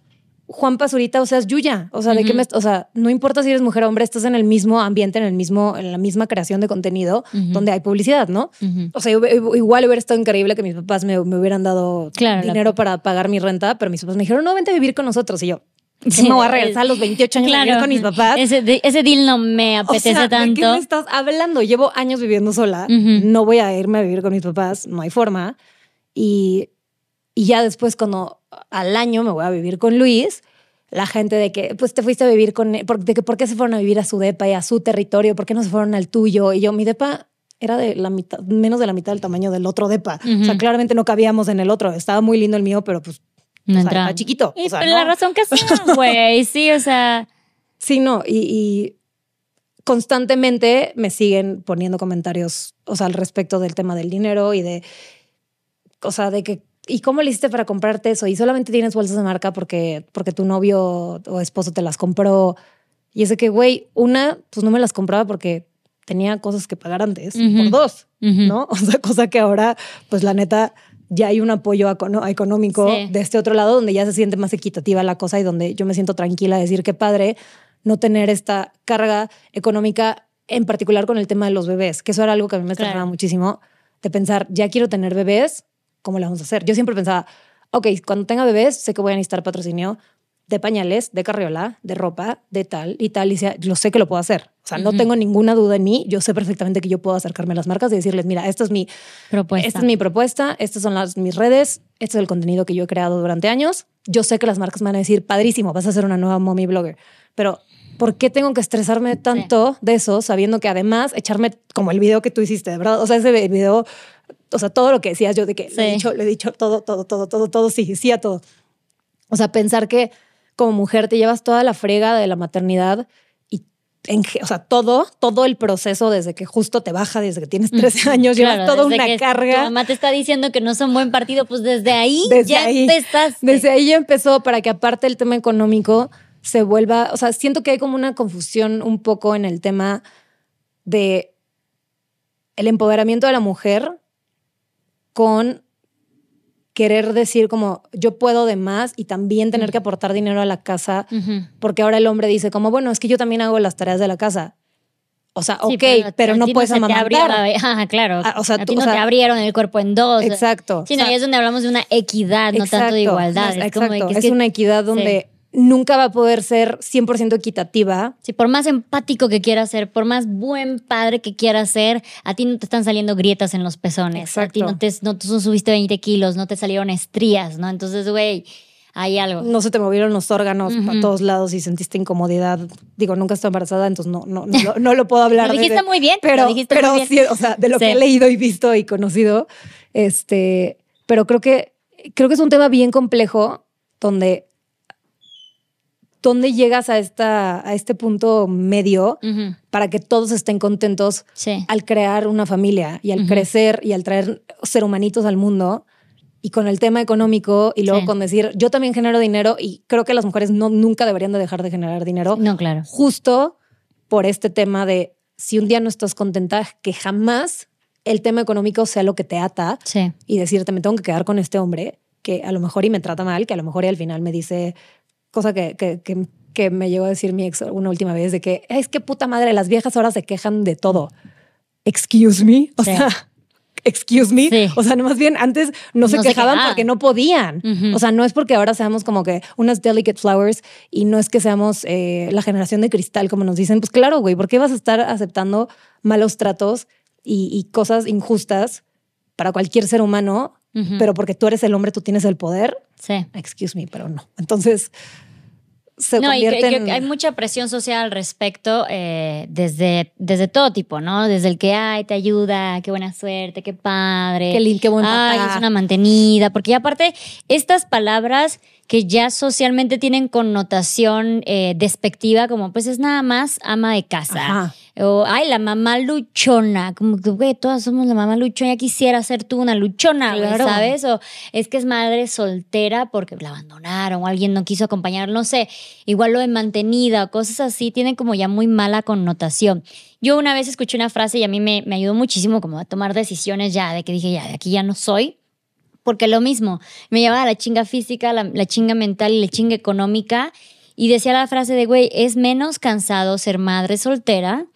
Juan Pazurita o seas Yuya. O sea, de qué Ujú. me, o sea, no importa si eres mujer o hombre, estás en el mismo ambiente, en el mismo, en la misma creación de contenido donde hay publicidad, ¿no? O sea, yo- igual hubiera estado increíble que mis papás me, me hubieran dado Claro, dinero para pagar mi renta, pero mis papás me dijeron, no, vente a vivir con nosotros. Y yo, Sí, me voy a regresar a los 28 años a vivir con mis papás. Ese, ese deal no me O apetece sea, ¿de tanto. qué me estás hablando? Llevo años viviendo sola. No voy a irme a vivir con mis papás. No hay forma. Y, y ya después, cuando al año me voy a vivir con Luis, la gente de que, pues te fuiste a vivir con él, por- de que por qué se fueron a vivir a su depa y a su territorio, por qué no se fueron al tuyo. Y yo, mi depa era de la mitad, menos de la mitad del tamaño del otro depa. O sea, claramente no cabíamos en el otro. Estaba muy lindo el mío, pero pues, No o sea, entra. está chiquito. Y O sea, por no. la razón que sea, güey. Sí, o sea. Sí, no, y, y constantemente me siguen poniendo comentarios, o sea, al respecto del tema del dinero y de, o sea, de que, ¿y cómo le hiciste para comprarte eso? Y solamente tienes bolsas de marca porque, porque tu novio o esposo te las compró. Y es de que, güey, una, pues no me las compraba porque tenía cosas que pagar antes, por dos. ¿no? O sea, cosa que ahora, pues la neta, ya hay un apoyo económico Sí. de este otro lado donde ya se siente más equitativa la cosa y donde yo me siento tranquila de decir que padre no tener esta carga económica, en particular con el tema de los bebés, que eso era algo que a mí me estresaba Claro. muchísimo, de pensar, ya quiero tener bebés, ¿cómo le vamos a hacer? Yo siempre pensaba, ok, cuando tenga bebés, sé que voy a necesitar patrocinio de pañales, de carriola, de ropa, de tal y tal, y decía, yo sé que lo puedo hacer. O sea, no tengo ninguna duda en mí, yo sé perfectamente que yo puedo acercarme a las marcas y decirles, mira, esta es mi, Propuesta. esta es mi propuesta, estas son las, mis redes, este es el contenido que yo he creado durante años. Yo sé que las marcas me van a decir, padrísimo, vas a ser una nueva mommy blogger. Pero, ¿por qué tengo que estresarme tanto de eso, sabiendo que además echarme como el video que tú hiciste, de verdad? O sea, ese video, o sea, todo lo que decías yo de que le, he Sí. dicho, le he dicho todo, todo, todo, todo, todo, sí, sí a todo. O sea, pensar que como mujer te llevas toda la frega de la maternidad y, en o sea, todo, todo el proceso desde que justo te baja, desde que tienes 13 años, Claro, llevas toda desde una que Tu carga. mamá te está diciendo que no son buen partido, pues desde ahí Desde ya ahí. empezaste. Desde ahí ya empezó para que aparte el tema económico se vuelva, o sea, siento que hay como una confusión un poco en el tema de el empoderamiento de la mujer con querer decir como yo puedo de más y también tener que aportar dinero a la casa, porque ahora el hombre dice como, bueno, es que yo también hago las tareas de la casa. O sea, Sí, ok, pero, no puedes amamantar. claro. Ah, o sea, a tú- no o sea, te abrieron el cuerpo en dos. Exacto. Sí, no, O sea, y es donde hablamos de una equidad, no tanto de igualdad. no, es como de exacto, que es, es que- una equidad donde nunca va a poder ser 100% equitativa. Sí, por más empático que quieras ser, por más buen padre que quieras ser, a ti no te están saliendo grietas en los pezones. A ti Exacto. no te no, tú subiste 20 kilos, no te salieron estrías, ¿no? Entonces, güey, hay algo. No se te movieron los órganos Ujú. para todos lados y sentiste incomodidad. Digo, nunca estoy embarazada, entonces no, no, no, lo- no lo puedo hablar. Lo dijiste muy bien, pero, lo dijiste pero muy bien. sí, o sea, de lo que he leído y visto y conocido, este, pero creo que, creo que es un tema bien complejo donde, donde llegas a, esta, a este punto medio para que todos estén contentos Sí. al crear una familia y al crecer y al traer ser humanitos al mundo y con el tema económico y luego Sí. con decir yo también genero dinero y creo que las mujeres no nunca deberían de dejar de generar dinero No, claro. justo por este tema de si un día no estás contenta que jamás el tema económico sea lo que te ata Sí. y decirte me tengo que quedar con este hombre que a lo mejor y me trata mal que a lo mejor y al final me dice cosa que, que, que, que me llegó a decir mi ex una última vez de que es que puta madre las viejas ahora se quejan de todo excuse me o Sí. sea excuse me. Sí. O sea, no, más bien antes no se No se quejaban quejaban. porque no podían. O sea, no es porque ahora seamos como que unas delicate flowers y no es que seamos eh, la generación de cristal, como nos dicen. Pues claro, güey, ¿por qué vas a estar aceptando malos tratos y, y cosas injustas para cualquier ser humano? Ujú. Pero porque tú eres el hombre, tú tienes el poder. Sí. Excuse me, pero no. Entonces, se No, y que- convierte que en... hay mucha presión social al respecto eh, desde, desde todo tipo, ¿no? Desde el que, ay, te ayuda, qué buena suerte, qué padre. Qué lindo, qué buen Ay, papá. es una mantenida. Porque ya aparte, estas palabras que ya socialmente tienen connotación eh, despectiva, como pues es nada más ama de casa. Ajá. O, ay, la mamá luchona. Como que, güey, todas somos la mamá luchona. Ya quisiera ser tú una luchona, Claro. ¿sabes? O es que es madre soltera porque la abandonaron o alguien no quiso acompañar, no sé. Igual lo de mantenida o cosas así tienen como ya muy mala connotación. Yo una vez escuché una frase y a mí me, me ayudó muchísimo como a tomar decisiones ya, de que dije, ya, de aquí ya no soy. Porque lo mismo, me llevaba la chinga física, la, la chinga mental y la chinga económica. Y decía la frase de, güey, es menos cansado ser madre soltera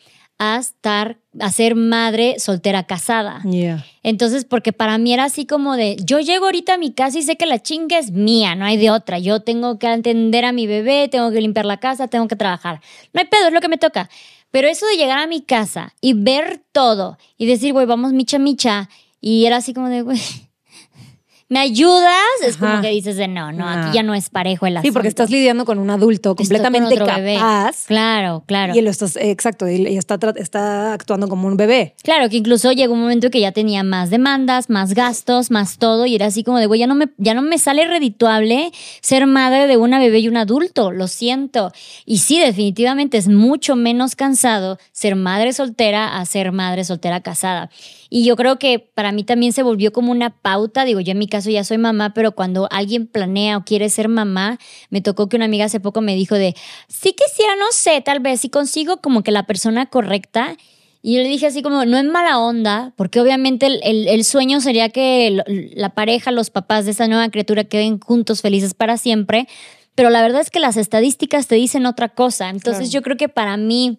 a estar, a ser madre soltera casada. Yeah. Entonces, porque para mí era así como de, yo llego ahorita a mi casa y sé que la chinga es mía, no hay de otra. Yo tengo que atender a mi bebé, tengo que limpiar la casa, tengo que trabajar. No hay pedo, es lo que me toca. Pero eso de llegar a mi casa y ver todo y decir, güey, vamos micha micha, y era así como de, güey, ¿me ayudas? Es como Ajá. que dices de, no, no, aquí ya no es parejo el asunto. Sí, porque estás lidiando con un adulto completamente otro bebé. capaz. Claro, claro. Y lo estás, exacto, y está, está actuando como un bebé. Claro, que incluso llegó un momento que ya tenía más demandas, más gastos, más todo, y era así como de, güey, ya no me, ya no me sale redituable ser madre de una bebé y un adulto, lo siento. Y sí, definitivamente es mucho menos cansado ser madre soltera a ser madre soltera casada. Y yo creo que para mí también se volvió como una pauta, digo, yo en mi caso ya soy mamá, pero cuando alguien planea o quiere ser mamá, me tocó que una amiga hace poco me dijo de, sí quisiera, no sé, tal vez si consigo como que la persona correcta. Y yo le dije así como, no es mala onda, porque obviamente el, el- el sueño sería que la pareja, los papás de esa nueva criatura queden juntos felices para siempre, pero la verdad es que las estadísticas te dicen otra cosa. Entonces Claro. yo creo que para mí,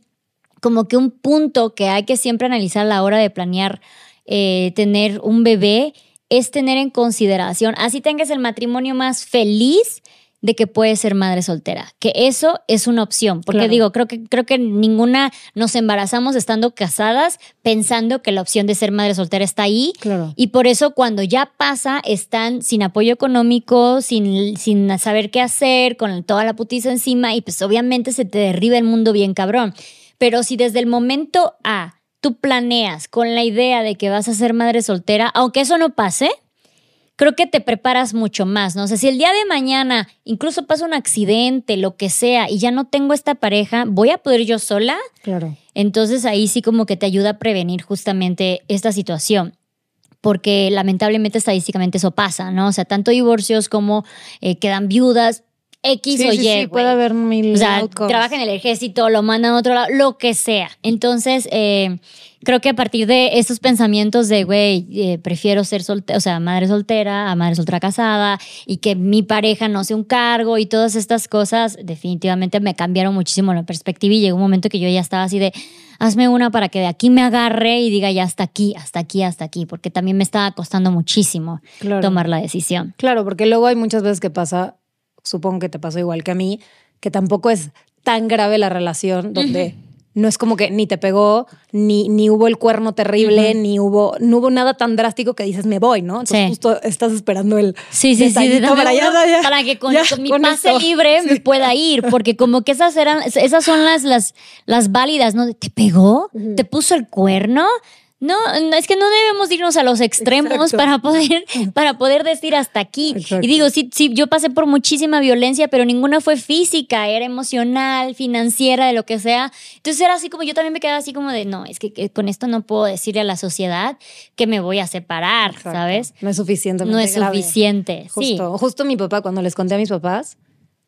como que un punto que hay que siempre analizar a la hora de planear eh, tener un bebé es tener en consideración, así tengas el matrimonio más feliz, de que puedes ser madre soltera, que eso es una opción, porque Claro. digo, creo que creo que ninguna nos embarazamos estando casadas pensando que la opción de ser madre soltera está ahí Claro. y por eso cuando ya pasa están sin apoyo económico, sin, sin saber qué hacer, con toda la putiza encima y pues obviamente se te derriba el mundo bien cabrón. Pero si desde el momento A tú planeas con la idea de que vas a ser madre soltera, aunque eso no pase, creo que te preparas mucho más, ¿no? O sea, si el día de mañana incluso pasa un accidente, lo que sea, y ya no tengo esta pareja, ¿voy a poder yo sola? Claro. Entonces ahí sí como que te ayuda a prevenir justamente esta situación. Porque lamentablemente estadísticamente eso pasa, ¿no? O sea, tanto divorcios como eh, quedan viudas, X Sí, o sí, Y. sí, puede haber mil O sea, outcomes. trabaja en el ejército, lo mandan a otro lado, lo que sea. Entonces, eh, creo que a partir de esos pensamientos de, güey, eh, prefiero ser soltera, o sea, madre soltera a madre soltera casada y que mi pareja no sea un cargo y todas estas cosas, definitivamente me cambiaron muchísimo la perspectiva y llegó un momento que yo ya estaba así de, hazme una para que de aquí me agarre y diga ya hasta aquí, hasta aquí, hasta aquí, porque también me estaba costando muchísimo Claro. tomar la decisión. Claro, porque luego hay muchas veces que pasa, supongo que te pasó igual que a mí, que tampoco es tan grave la relación donde no es como que ni te pegó, ni, ni hubo el cuerno terrible, ni hubo, no hubo nada tan drástico que dices me voy, ¿no? Entonces Sí. justo estás esperando el Sí, sí, sí, para, ya, uno ya, para que con, ya, con mi con pase esto. libre me pueda ir, porque como que esas eran, esas son las, las, las válidas, ¿no? ¿Te pegó? ¿Te puso el cuerno? No, no, es que no debemos irnos a los extremos Exacto. para poder, para poder decir hasta aquí. Exacto. Y digo, sí, sí, yo pasé por muchísima violencia, pero ninguna fue física, era emocional, financiera, de lo que sea. Entonces era así como, yo también me quedaba así como de, no, es que, que con esto no puedo decirle a la sociedad que me voy a separar, Exacto. ¿sabes? No es suficiente. No es suficiente. Sí. Justo, justo mi papá, cuando les conté a mis papás,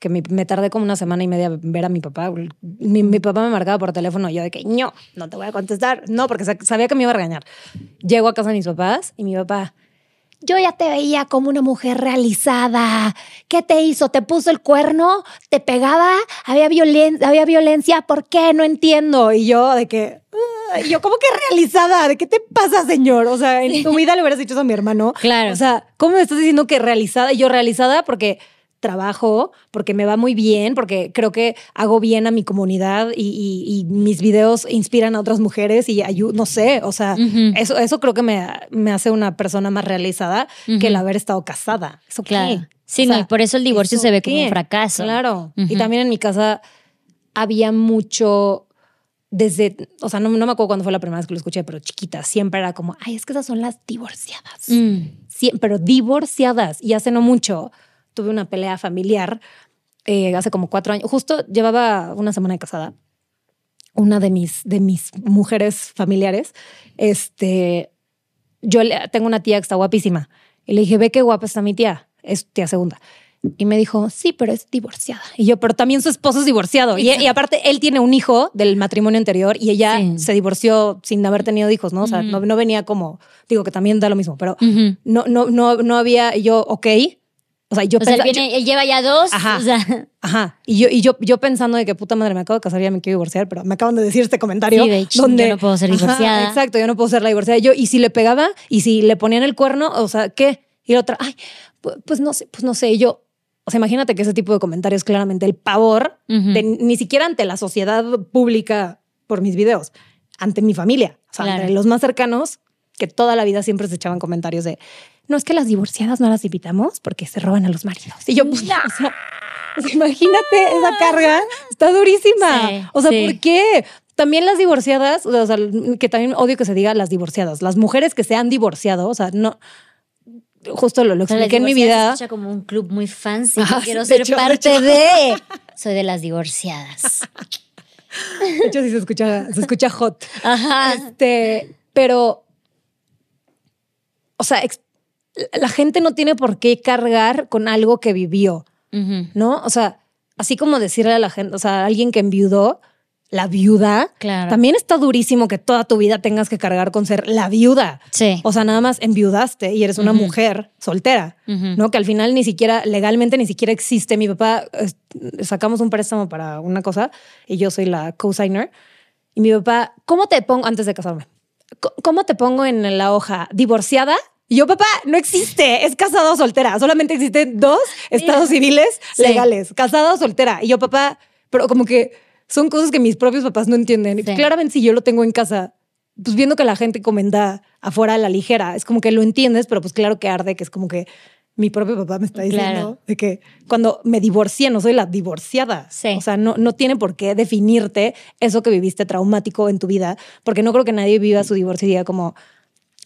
que mi- me tardé como una semana y media en ver a mi papá, mi, mi papá me marcaba por teléfono y yo de que, no, no te voy a contestar. No, porque sa- sabía que me iba a regañar. Llego a casa de mis papás y mi papá, yo ya te veía como una mujer realizada. ¿Qué te hizo? ¿Te puso el cuerno? ¿Te pegaba? ¿Había, violen había violencia? ¿Por qué? No entiendo. Y yo de que, yo como que realizada. ¿De qué te pasa, señor? O sea, en tu vida le hubieras dicho eso a mi hermano. Claro. O sea, ¿cómo me estás diciendo que realizada? Y yo realizada porque trabajo, porque me va muy bien, porque creo que hago bien a mi comunidad y, y- y mis videos inspiran a otras mujeres y ayudan, no sé, o sea, eso, eso creo que me, me hace una persona más realizada que el haber estado casada. ¿Eso qué? Claro. Sí, O no, sea, y por eso el divorcio ¿eso se ve como qué? un fracaso. Claro. Y Ujú. también en mi casa había mucho desde, o sea, no, no me acuerdo cuándo fue la primera vez que lo escuché, pero chiquita, siempre era como, ay, es que esas son las divorciadas. Mm. Sie- pero divorciadas. Y hace no mucho tuve una pelea familiar, eh, hace como cuatro años. Justo llevaba una semana de casada. Una de mis, de mis mujeres familiares, este, yo le- tengo una tía que está guapísima. Y le dije, ve qué guapa está mi tía. Es tía segunda. Y me dijo, sí, pero es divorciada. Y yo, pero también su esposo es divorciado. Y, y aparte, él tiene un hijo del matrimonio anterior y ella Sí. se divorció sin haber tenido hijos, ¿no? O sea, no, no venía como, digo que también da lo mismo, pero no, no, no, no había, y yo, ok. O sea, yo O sea, él, lleva ya dos. Ajá. O sea, ajá. Y yo, y yo, yo pensando de que puta madre, me acabo de casar, ya me quiero divorciar, pero me acaban de decir este comentario. Sí, de hecho, donde, yo no puedo ser Ajá, divorciada. exacto, yo no puedo ser la divorciada. Yo, y si le pegaba, y si le ponían el cuerno, o sea, ¿qué? Y la otra, ay, pu- pues, no sé, pues no sé. Y yo, o sea, imagínate que ese tipo de comentarios, claramente el pavor, de, ni siquiera ante la sociedad pública por mis videos, ante mi familia, o sea, Claro. entre los más cercanos, que toda la vida siempre se echaban comentarios de, no es que las divorciadas no las invitamos porque se roban a los maridos. Y yo, pues, o sea, o sea, imagínate esa carga, está durísima. Sí, o sea, sí. ¿por qué? También las divorciadas, o sea, que también odio que se diga las divorciadas, las mujeres que se han divorciado, o sea, no, justo lo, lo expliqué en mi se vida. escucha como un club muy fancy. Que quiero ser hecho, parte de. Soy de las divorciadas. De hecho, sí se escucha, se escucha hot. Ajá. Este, pero, o sea, la gente no tiene por qué cargar con algo que vivió. ¿no? O sea, así como decirle a la gente, o sea, a alguien que enviudó, la viuda, Claro. también está durísimo que toda tu vida tengas que cargar con ser la viuda. Sí. O sea, nada más enviudaste y eres una mujer soltera. ¿no? Que al final ni siquiera, legalmente ni siquiera existe. Mi papá, sacamos un préstamo para una cosa y yo soy la co-signer. Y mi papá, ¿cómo te pongo, antes de casarme, ¿cómo te pongo en la hoja? ¿Divorciada? Y yo, papá, no existe, es casada o soltera. Solamente existen dos estados civiles legales, casada o soltera. Y yo, papá, pero como que son cosas que mis propios papás no entienden. Y Sí. Claramente si yo lo tengo en casa, pues viendo que la gente comenta afuera a la ligera, es como que lo entiendes, pero pues claro que arde, que es como que mi propio papá me está diciendo Claro. de que cuando me divorcié no soy la divorciada. Sí. O sea, no, no tiene por qué definirte eso que viviste traumático en tu vida, porque no creo que nadie viva su divorcio y diga como,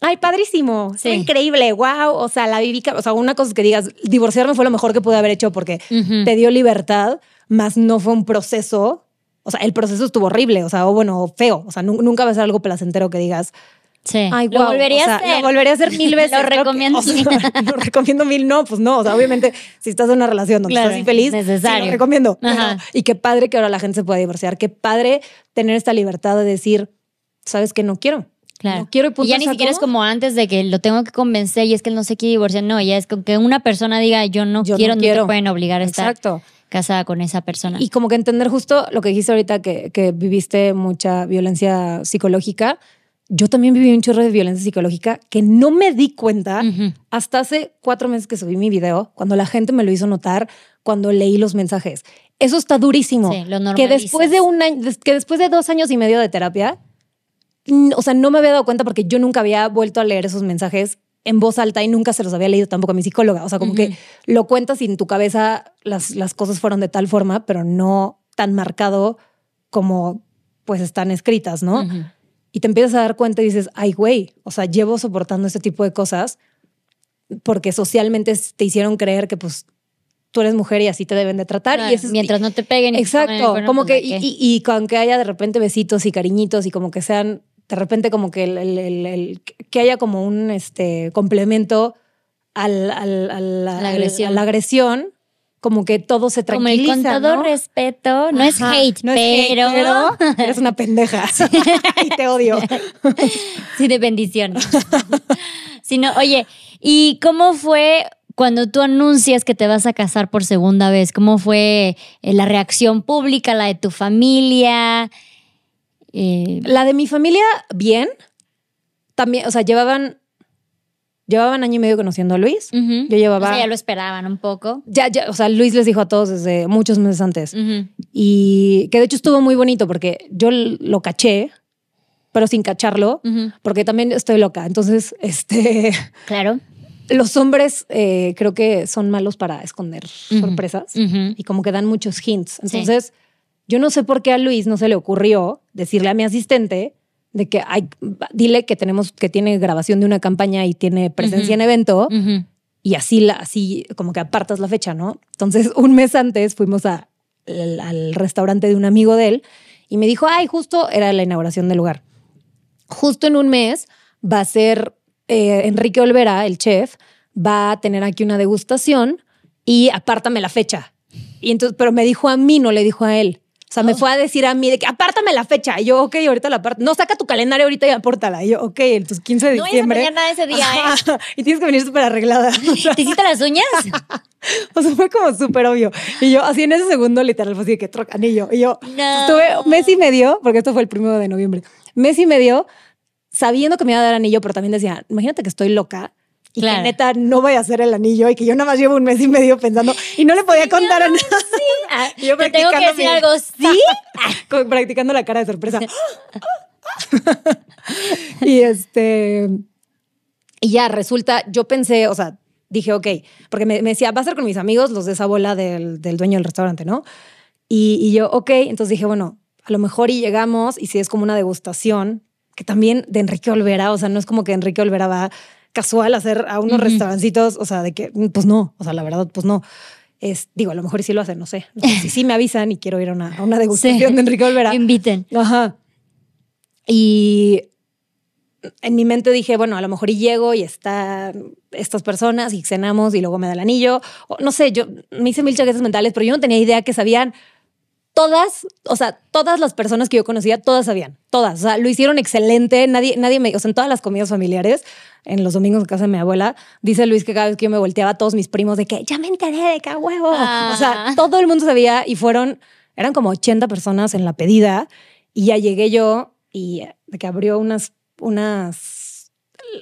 ay, padrísimo, Sí. fue increíble, wow, o sea, la viví, ca-". o sea, una cosa es que digas, divorciarme fue lo mejor que pude haber hecho porque Ujú. te dio libertad, más no fue un proceso. O sea, el proceso estuvo horrible, o sea, o bueno, feo. O sea, nu- nunca va a ser algo placentero que digas, Sí. Ay, lo guau, volvería o sea, a hacer. Lo volvería a hacer mil veces. Lo Creo que- recomiendo o sea, mil. lo recomiendo mil, no, pues no. O sea, obviamente, si estás en una relación donde Claro, estás infeliz, necesario. sí, lo recomiendo. Ajá. Pero- y qué padre que ahora la gente se pueda divorciar. Qué padre tener esta libertad de decir, sabes que no quiero. Claro. No quiero y ya ni siquiera es como antes de que lo tengo que convencer y es que él no se quiere divorciar. No, ya es con que una persona diga yo no Yo no quiero, no, te pueden obligar a estar casada con esa persona. Y como que entender justo lo que dijiste ahorita, que, que viviste mucha violencia psicológica. Yo también viví un chorro de violencia psicológica que no me di cuenta hasta hace cuatro meses que subí mi video, cuando la gente me lo hizo notar, cuando leí los mensajes. Eso está durísimo. Sí, lo que después de un año, que después de dos años y medio de terapia, o sea, no me había dado cuenta porque yo nunca había vuelto a leer esos mensajes en voz alta y nunca se los había leído tampoco a mi psicóloga. O sea, como que lo cuentas y en tu cabeza las, las cosas fueron de tal forma, pero no tan marcado como pues están escritas, ¿no? Y te empiezas a dar cuenta y dices, ay, güey, o sea, llevo soportando este tipo de cosas porque socialmente te hicieron creer que pues tú eres mujer y así te deben de tratar. Claro, y es- mientras no te peguen. te Exacto, como pues, que, ¿de y, y, y aunque haya de repente besitos y cariñitos y como que sean, de repente como que, el, el- el- el- que haya como un este, complemento al, al- al- La agresión. a la agresión, como que todo se Como el tranquiliza. con todo ¿no? respeto, no es hate, no es hate, pero, eres una pendeja y te odio. sí de bendición. Sino, oye, ¿y cómo fue cuando tú anuncias que te vas a casar por segunda vez? ¿Cómo fue eh, la reacción pública, la de tu familia? Eh, La de mi familia, bien. También, o sea, llevaban, llevaban año y medio conociendo a Luis. Yo llevaba- O sea, ya lo esperaban un poco. Ya, ya, o sea, Luis les dijo a todos desde muchos meses antes. Y que de hecho estuvo muy bonito porque yo lo caché, pero sin cacharlo, porque también estoy loca. Entonces, este, Claro. los hombres eh, creo que son malos para esconder sorpresas y como que dan muchos hints. Sí. Yo no sé por qué a Luis no se le ocurrió decirle a mi asistente de que hay, dile que tenemos, que tiene grabación de una campaña y tiene presencia en evento y así, la, así como que apartas la fecha, ¿no? Entonces, un mes antes fuimos a- al, al restaurante de un amigo de él y me dijo, ay, justo era la inauguración del lugar. Justo en un mes va a ser eh, Enrique Olvera, el chef, va a tener aquí una degustación y apártame la fecha. Y entonces, pero me dijo a mí, no le dijo a él. O sea, me Oh. fue a decir a mí de que apártame la fecha. Y yo, ok, ahorita la aparto. No, saca tu calendario ahorita y apórtala. Y yo, ok, entonces 15 de No diciembre. planear nada ese día, ¿eh? Y tienes que venir súper arreglada. O sea, ¿Te hiciste las uñas? o sea, fue como súper obvio. Y yo, así en ese segundo, literal, fue así de que troca anillo. Y yo No. estuve mes y medio, porque esto fue el primero de noviembre, mes y medio sabiendo que me iba a dar anillo, pero también decía, imagínate que estoy loca. Y Claro. que neta no vaya a ser el anillo y que yo nada más llevo un mes y medio pensando y no le podía contar a nadie. Ah, Y yo Te tengo que decir mi- algo, ¿sí? Practicando la cara de sorpresa. y este. Y ya resulta, yo pensé, o sea, dije, ok, porque me, me decía, va a ser con mis amigos, los de esa bola del, del dueño del restaurante, ¿no? Y, y yo, ok, entonces dije, bueno, a lo mejor y llegamos y si es como una degustación, que también de Enrique Olvera, o sea, no es como que Enrique Olvera va casual hacer a unos Ujú. restaurancitos, o sea, de que, pues no, o sea, la verdad, pues no. Es, digo, a lo mejor sí lo hacen, no sé. Si sí me avisan y quiero ir a una, a una degustación Sí. de Enrique Olvera. Inviten. Ajá. Y en mi mente dije, bueno, a lo mejor y llego y están estas personas y cenamos y luego me da el anillo. O, no sé, yo me hice mil chaquetas mentales, pero yo no tenía idea que sabían todas, o sea, todas las personas que yo conocía, todas sabían, todas. O sea, lo hicieron excelente. Nadie, nadie me, o sea, en todas las comidas familiares, en los domingos en casa de mi abuela, dice Luis que cada vez que yo me volteaba, todos mis primos de que ya me enteré de que a huevo. Ah. O sea, todo el mundo sabía y fueron, eran como 80 personas en la pedida y ya llegué yo y de que abrió unas, unas,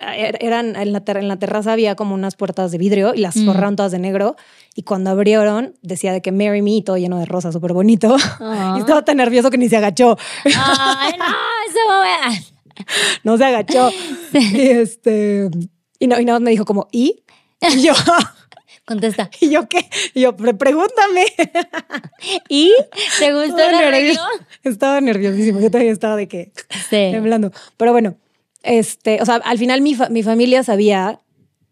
eran en la, en la terraza había como unas puertas de vidrio y las Mm. forraron todas de negro y cuando abrieron decía de que Marry Me, todo lleno de rosas, súper bonito. Ah. Y estaba tan nervioso que ni se agachó. Ay, no, momento. No se agachó. Y este. Y no, y nada más me dijo como, ¿y? Y yo, Contesta. ¿y yo qué? Y yo, "Pre- pregúntame. ¿Y? ¿Te gustó Estaba, el nervioso, estaba nerviosísimo. Yo todavía estaba de que Sí. temblando. Pero bueno, este, o sea, al final mi, fa- mi familia sabía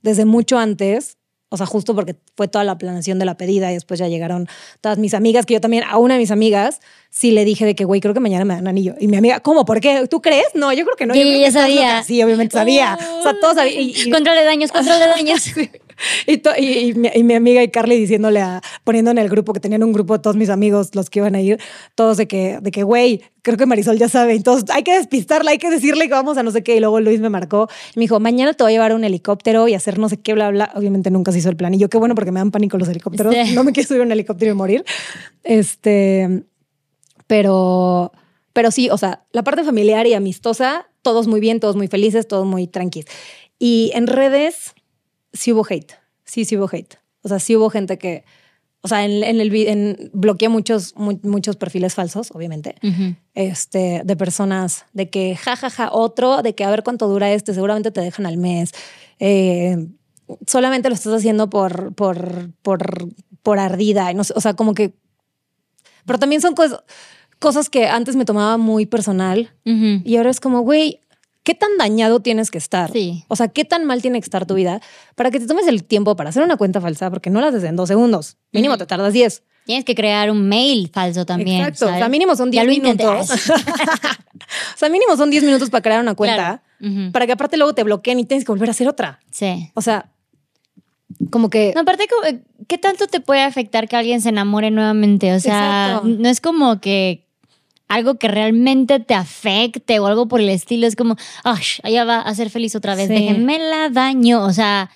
desde mucho antes. O sea, justo porque fue toda la planeación de la pedida y después ya llegaron todas mis amigas, que yo también, a una de mis amigas, sí le dije de que, güey, creo que mañana me dan anillo. Y mi amiga, ¿cómo? ¿Por qué? ¿Tú crees? No, yo creo que no. Yo ya estás sabía. Sí, obviamente sabía. O sea, todos sabían. Y, y- Control de daños, control de daños. Sí. Y, to- y- y mi, y mi amiga y Carly diciéndole a, poniendo en el grupo, que tenían un grupo todos mis amigos, los que iban a ir, todos de que, de que, güey, creo que Marisol ya sabe, y todos, hay que despistarla, hay que decirle que vamos a no sé qué, y luego Luis me marcó, y me dijo, mañana te voy a llevar a un helicóptero y hacer no sé qué, bla, bla, obviamente nunca se hizo el plan, y yo, qué bueno, porque me dan pánico los helicópteros, Sí. no me quiero subir a un helicóptero y morir, este, pero, pero sí, o sea, la parte familiar y amistosa, todos muy bien, todos muy felices, todos muy tranquilos. Y en redes sí hubo hate, sí, sí hubo hate. O sea, sí hubo gente que, o sea, en, en el en, bloqueé muchos, mu- muchos perfiles falsos, obviamente, este, de personas, de que jajaja, ja, ja, otro, de que a ver cuánto dura este, seguramente te dejan al mes. Eh, solamente lo estás haciendo por, por, por, por ardida. No sé, o sea, como que. Pero también son cosas, cosas que antes me tomaba muy personal y ahora es como, güey, ¿qué tan dañado tienes que estar? Sí. O sea, ¿qué tan mal tiene que estar tu vida para que te tomes el tiempo para hacer una cuenta falsa? Porque no la haces en dos segundos. Mínimo te tardas 10. Tienes que crear un mail falso también. Exacto. O sea, mínimo son 10 Ya lo intenté. minutos. o sea, mínimo son 10 minutos para crear una cuenta. Claro. Para que aparte luego te bloqueen y tienes que volver a hacer otra. Sí. O sea, como que... No, aparte, ¿qué tanto te puede afectar que alguien se enamore nuevamente? O sea, Exacto. no es como que algo que realmente te afecte o algo por el estilo. Es como, ¡ay! Ella va a ser feliz otra vez. Sí. Déjenme la daño. O sea,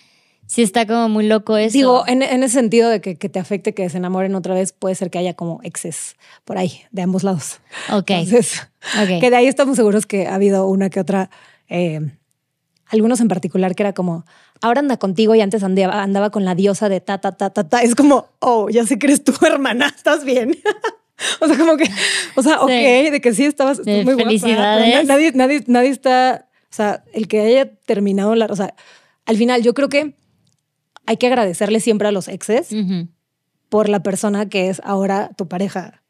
sí está como muy loco eso. Digo, en, en ese sentido de que, que te afecte que se enamoren otra vez, puede ser que haya como exes por ahí, de ambos lados. ok. Entonces, ok. que de ahí estamos seguros que ha habido una que otra, eh, algunos en particular que era como, ahora anda contigo y antes andaba, andaba con la diosa de ta, ta, ta, ta, ta. Es como, oh, ya sé que eres tu hermana, ¿estás bien? o sea, como que, o sea, ok, de que sí estabas De muy guapa, felicidades. na- nadie, nadie, nadie está, o sea, el que haya terminado la, o sea, al final yo creo que hay que agradecerle siempre a los exes por la persona que es ahora tu pareja.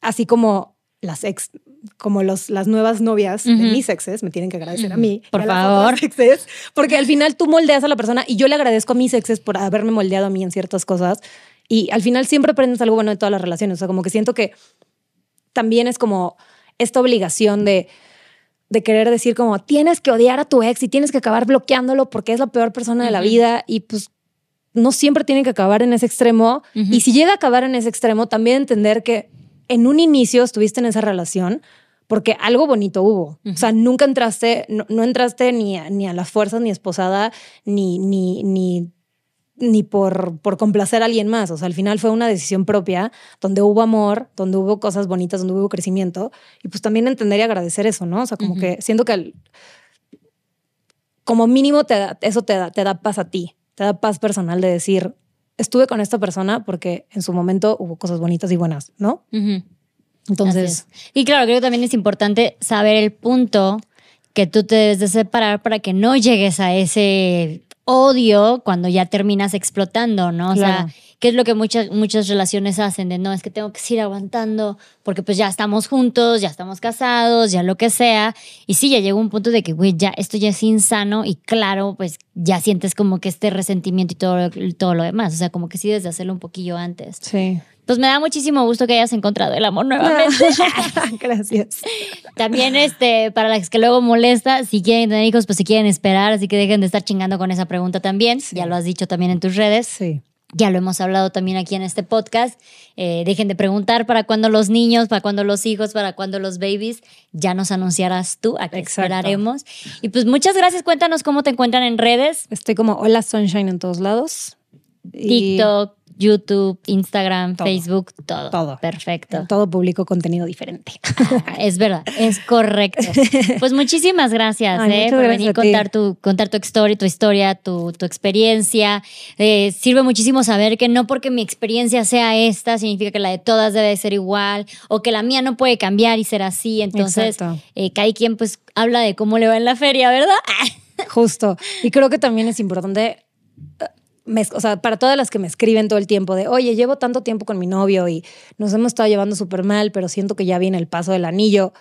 Así como las ex, como los, las nuevas novias de mis exes me tienen que agradecer a mí. Por a favor. exes, porque al final tú moldeas a la persona y yo le agradezco a mis exes por haberme moldeado a mí en ciertas cosas. Y al final siempre aprendes algo bueno de todas las relaciones. O sea, como que siento que también es como esta obligación de, de querer decir como tienes que odiar a tu ex y tienes que acabar bloqueándolo porque es la peor persona de la vida y pues no siempre tiene que acabar en ese extremo. Y si llega a acabar en ese extremo, también entender que en un inicio estuviste en esa relación porque algo bonito hubo. O sea, nunca entraste, no, no entraste ni a, ni a las fuerzas, ni esposada, ni, ni, ni, ni por, por complacer a alguien más. O sea, al final fue una decisión propia, donde hubo amor, donde hubo cosas bonitas, donde hubo crecimiento. Y pues también entender y agradecer eso, ¿no? O sea, como Ujú. que siento que como mínimo te da- eso te da, te da paz a ti, te da paz personal de decir, estuve con esta persona porque en su momento hubo cosas bonitas y buenas, ¿no? Ujú. Entonces. Y claro, creo que también es importante saber el punto que tú te debes de separar para que no llegues a ese odio cuando ya terminas explotando, ¿no? O Claro. sea, ¿qué es lo que muchas, muchas relaciones hacen? De no, es que tengo que seguir aguantando porque pues ya estamos juntos, ya estamos casados, ya lo que sea. Y sí, ya llegó un punto de que, güey, ya esto ya es insano y claro, pues ya sientes como que este resentimiento y todo, todo lo demás. O sea, como que sí debes de hacerlo un poquillo antes. sí. Pues me da muchísimo gusto que hayas encontrado el amor nuevamente. Gracias. También, este, para las que luego molesta, si quieren tener hijos, pues si quieren esperar, así que dejen de estar chingando con esa pregunta también. Ya lo has dicho también en tus redes. Sí. Ya lo hemos hablado también aquí en este podcast. Eh, dejen de preguntar para cuándo los niños, para cuándo los hijos, para cuándo los babies. Ya nos anunciarás tú, a qué esperaremos. Y pues muchas gracias. Cuéntanos cómo te encuentran en redes. Estoy como Hola Sunshine en todos lados. TikTok, YouTube, Instagram, Todo. Facebook, todo. Todo. Perfecto. en todo publico contenido diferente. Es verdad, es correcto. Pues muchas gracias, Ay, eh, por gracias venir a contar tu, contar tu historia, tu historia, tu, tu experiencia. Eh, sirve muchísimo saber que no porque mi experiencia sea esta, significa que la de todas debe ser igual, o que la mía no puede cambiar y ser así. Entonces, eh, cada quien pues habla de cómo le va en la feria, ¿verdad? Justo. Y creo que también es importante, me- o sea, para todas las que me escriben todo el tiempo de, oye, llevo tanto tiempo con mi novio y nos hemos estado llevando súper mal, pero siento que ya viene el paso del anillo.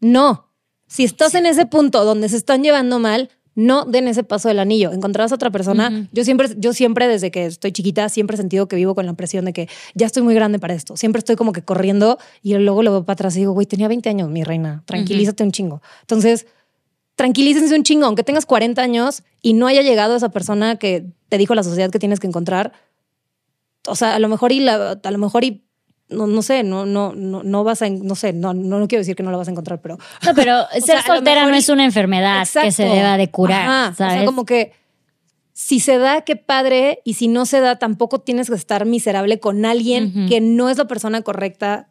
No. Si estás en ese punto donde se están llevando mal, no den ese paso del anillo. Encontrarás a otra persona. Yo siempre, yo siempre desde que estoy chiquita, siempre he sentido que vivo con la presión de que ya estoy muy grande para esto. Siempre estoy como que corriendo y luego lo veo para atrás y digo, güey, tenía 20 años, mi reina. Tranquilízate un chingo. Entonces, tranquilícense un chingo, aunque tengas 40 años y no haya llegado esa persona que te dijo la sociedad que tienes que encontrar. O sea, a lo mejor y la, a lo mejor y no, no sé, no, no, no, no vas a, no sé, no, no, no quiero decir que no la vas a encontrar, pero No, pero ser sea, soltera no y- es una enfermedad que se deba de curar, Ajá, ¿sabes? O sea, como que si se da, qué padre, y si no se da, tampoco tienes que estar miserable con alguien que no es la persona correcta.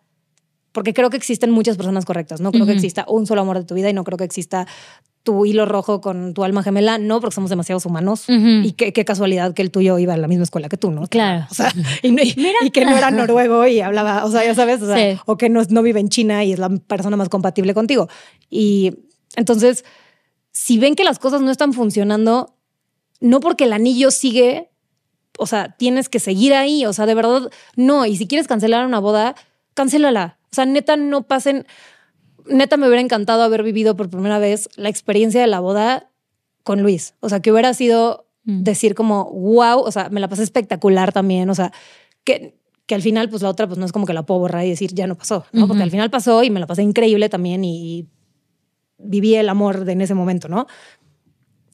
Porque creo que existen muchas personas correctas. No creo que exista un solo amor de tu vida y no creo que exista tu hilo rojo con tu alma gemela. No, porque somos demasiados humanos. Y qué, qué casualidad que el tuyo iba a la misma escuela que tú, ¿no? Claro. O sea, y, no- y- y que no era noruego y hablaba, o sea, ya sabes, o, sea, Sí. o que no, no vive en China y es la persona más compatible contigo. Y entonces, si ven que las cosas no están funcionando, no porque el anillo sigue, o sea, tienes que seguir ahí, o sea, de verdad, no. Y si quieres cancelar una boda, cancélala. O sea, neta, no pasen. Neta, me hubiera encantado haber vivido por primera vez la experiencia de la boda con Luis. O sea, que hubiera sido Mm. decir como, wow, o sea, me la pasé espectacular también. O sea, que, que al final, pues la otra, pues no es como que la puedo borrar y decir, ya no pasó, ¿no? Porque al final pasó y me la pasé increíble también y, y viví el amor de en ese momento, ¿no?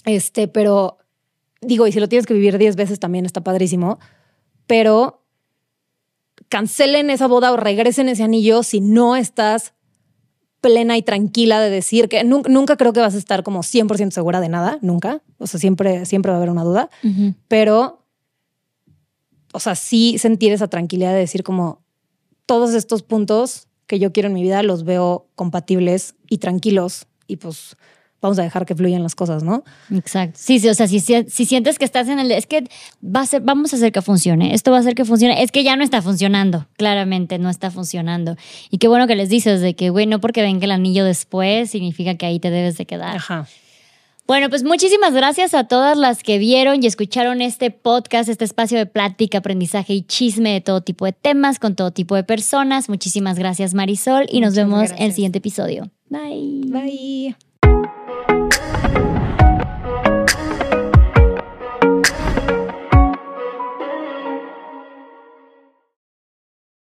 Este, pero digo, y si lo tienes que vivir 10 veces también está padrísimo, pero cancelen esa boda o regresen ese anillo si no estás plena y tranquila de decir que nunca, nunca creo que vas a estar como 100% segura de nada, nunca. O sea, siempre, siempre va a haber una duda, pero, o sea, sí sentir esa tranquilidad de decir como todos estos puntos que yo quiero en mi vida los veo compatibles y tranquilos y pues vamos a dejar que fluyan las cosas, ¿no? Exacto. Sí, sí, o sea, si, si sientes que estás en el... Es que va a ser, vamos a hacer que funcione, esto va a hacer que funcione, es que ya no está funcionando, claramente no está funcionando. Y qué bueno que les dices de que, güey, no porque venga el anillo después significa que ahí te debes de quedar. Ajá. Bueno, pues muchísimas gracias a todas las que vieron y escucharon este podcast, este espacio de plática, aprendizaje y chisme de todo tipo de temas, con todo tipo de personas. Muchísimas gracias Marisol y nos vemos en el siguiente episodio. Bye. Bye.